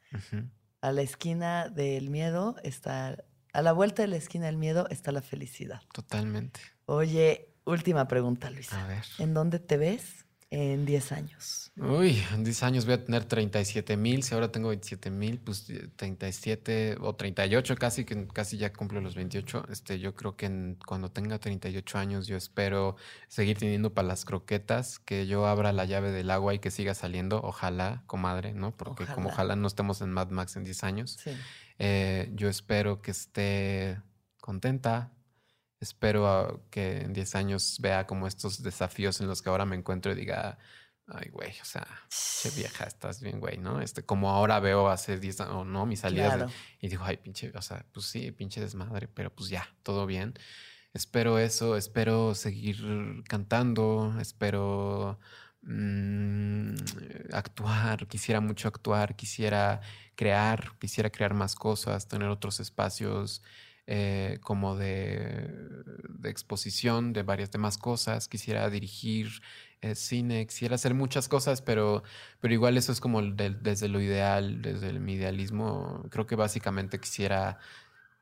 A la esquina del miedo está, a la vuelta de la esquina del miedo está la felicidad. Totalmente. Oye, última pregunta, Luisa. A ver. ¿En dónde te ves en 10 años? Uy, en 10 años voy a tener 37 mil. Si ahora tengo 27 mil, pues eh, 37 o 38 casi, que casi ya cumplo los 28. Este, yo creo que en- cuando tenga 38 años yo espero seguir teniendo para las croquetas, que yo abra la llave del agua y que siga saliendo. Ojalá, comadre, ¿no? Porque como Ojalá. ojalá no estemos en Mad Max en 10 años. Sí. Eh, yo espero que esté contenta. Espero que en 10 años vea como estos desafíos en los que ahora me encuentro y diga, ay, güey, o sea, che vieja, estás bien, güey, ¿no? Este, como ahora veo hace 10 años, o no, mis salidas de- y digo, ay, pinche, o sea, pues sí, pinche desmadre, pero pues ya, todo bien. Espero eso, espero seguir cantando, espero mm, actuar, quisiera mucho actuar, quisiera crear, quisiera crear más cosas, tener otros espacios eh, como de, exposición de varias demás cosas, quisiera dirigir eh, cine, quisiera hacer muchas cosas, pero, pero igual eso es como desde lo ideal, desde mi idealismo, creo que básicamente quisiera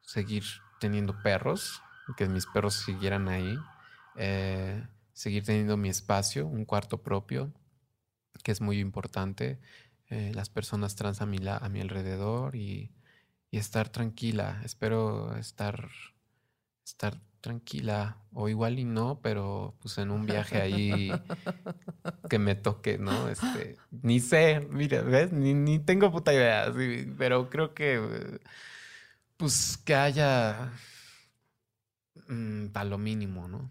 seguir teniendo perros, que mis perros siguieran ahí, eh, seguir teniendo mi espacio, un cuarto propio, que es muy importante, las personas trans a mi, la- a mi alrededor y, y estar tranquila. Espero estar, estar tranquila, o igual y no, pero pues en un viaje ahí que me toque, ¿no? Este, ni sé, mira, ¿ves? Ni, ni tengo puta idea, sí, pero creo que, eh, pues que haya mm, para lo mínimo, ¿no?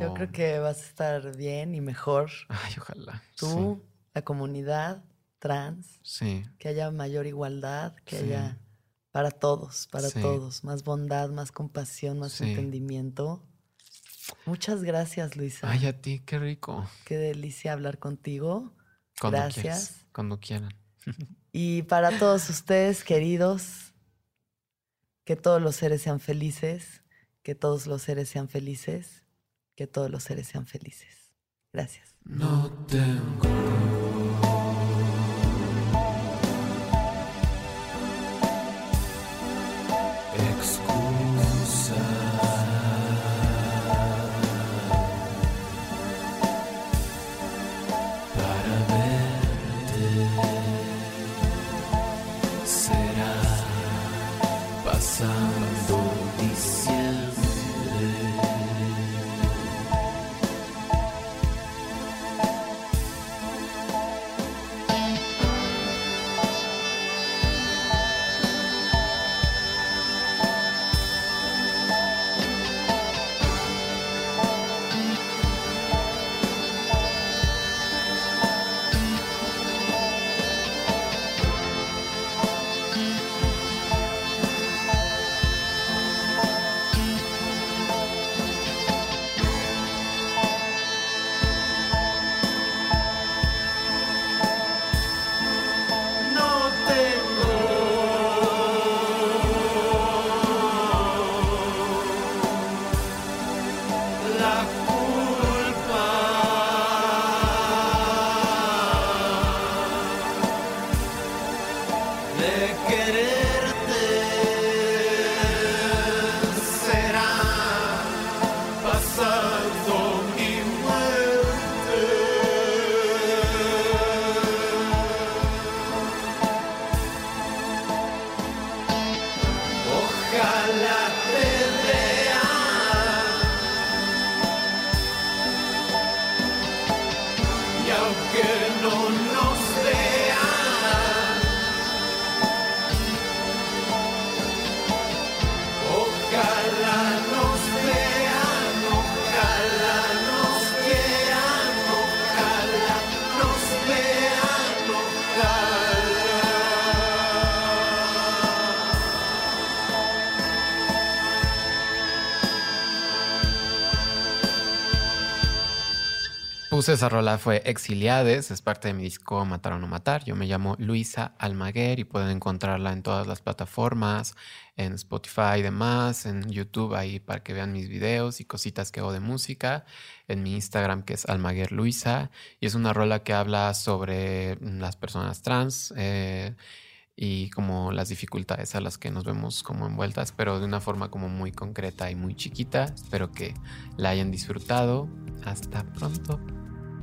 Yo creo que vas a estar bien y mejor. Ay, ojalá. Tú, la comunidad trans, Sí, que haya mayor igualdad, que Sí. haya para todos, para Sí. todos, más bondad, más compasión, más Sí. entendimiento. Muchas gracias, Luisa. Ay, a ti, qué rico. Qué delicia hablar contigo. Cuando Gracias. quieras, cuando quieran. Y para todos ustedes, queridos, que todos los seres sean felices, que todos los seres sean felices, que todos los seres sean felices. Gracias. No tengo Puse esa rola, fue Exiliades, es parte de mi disco Matar o No Matar. Yo me llamo Luisa Almaguer y pueden encontrarla en todas las plataformas, en Spotify y demás, en YouTube ahí para que vean mis videos y cositas que hago de música, en mi Instagram que es Almaguer Luisa. Y es una rola que habla sobre las personas trans. eh, y como las dificultades a las que nos vemos como envueltas, pero de una forma como muy concreta y muy chiquita. Espero que la hayan disfrutado. Hasta pronto.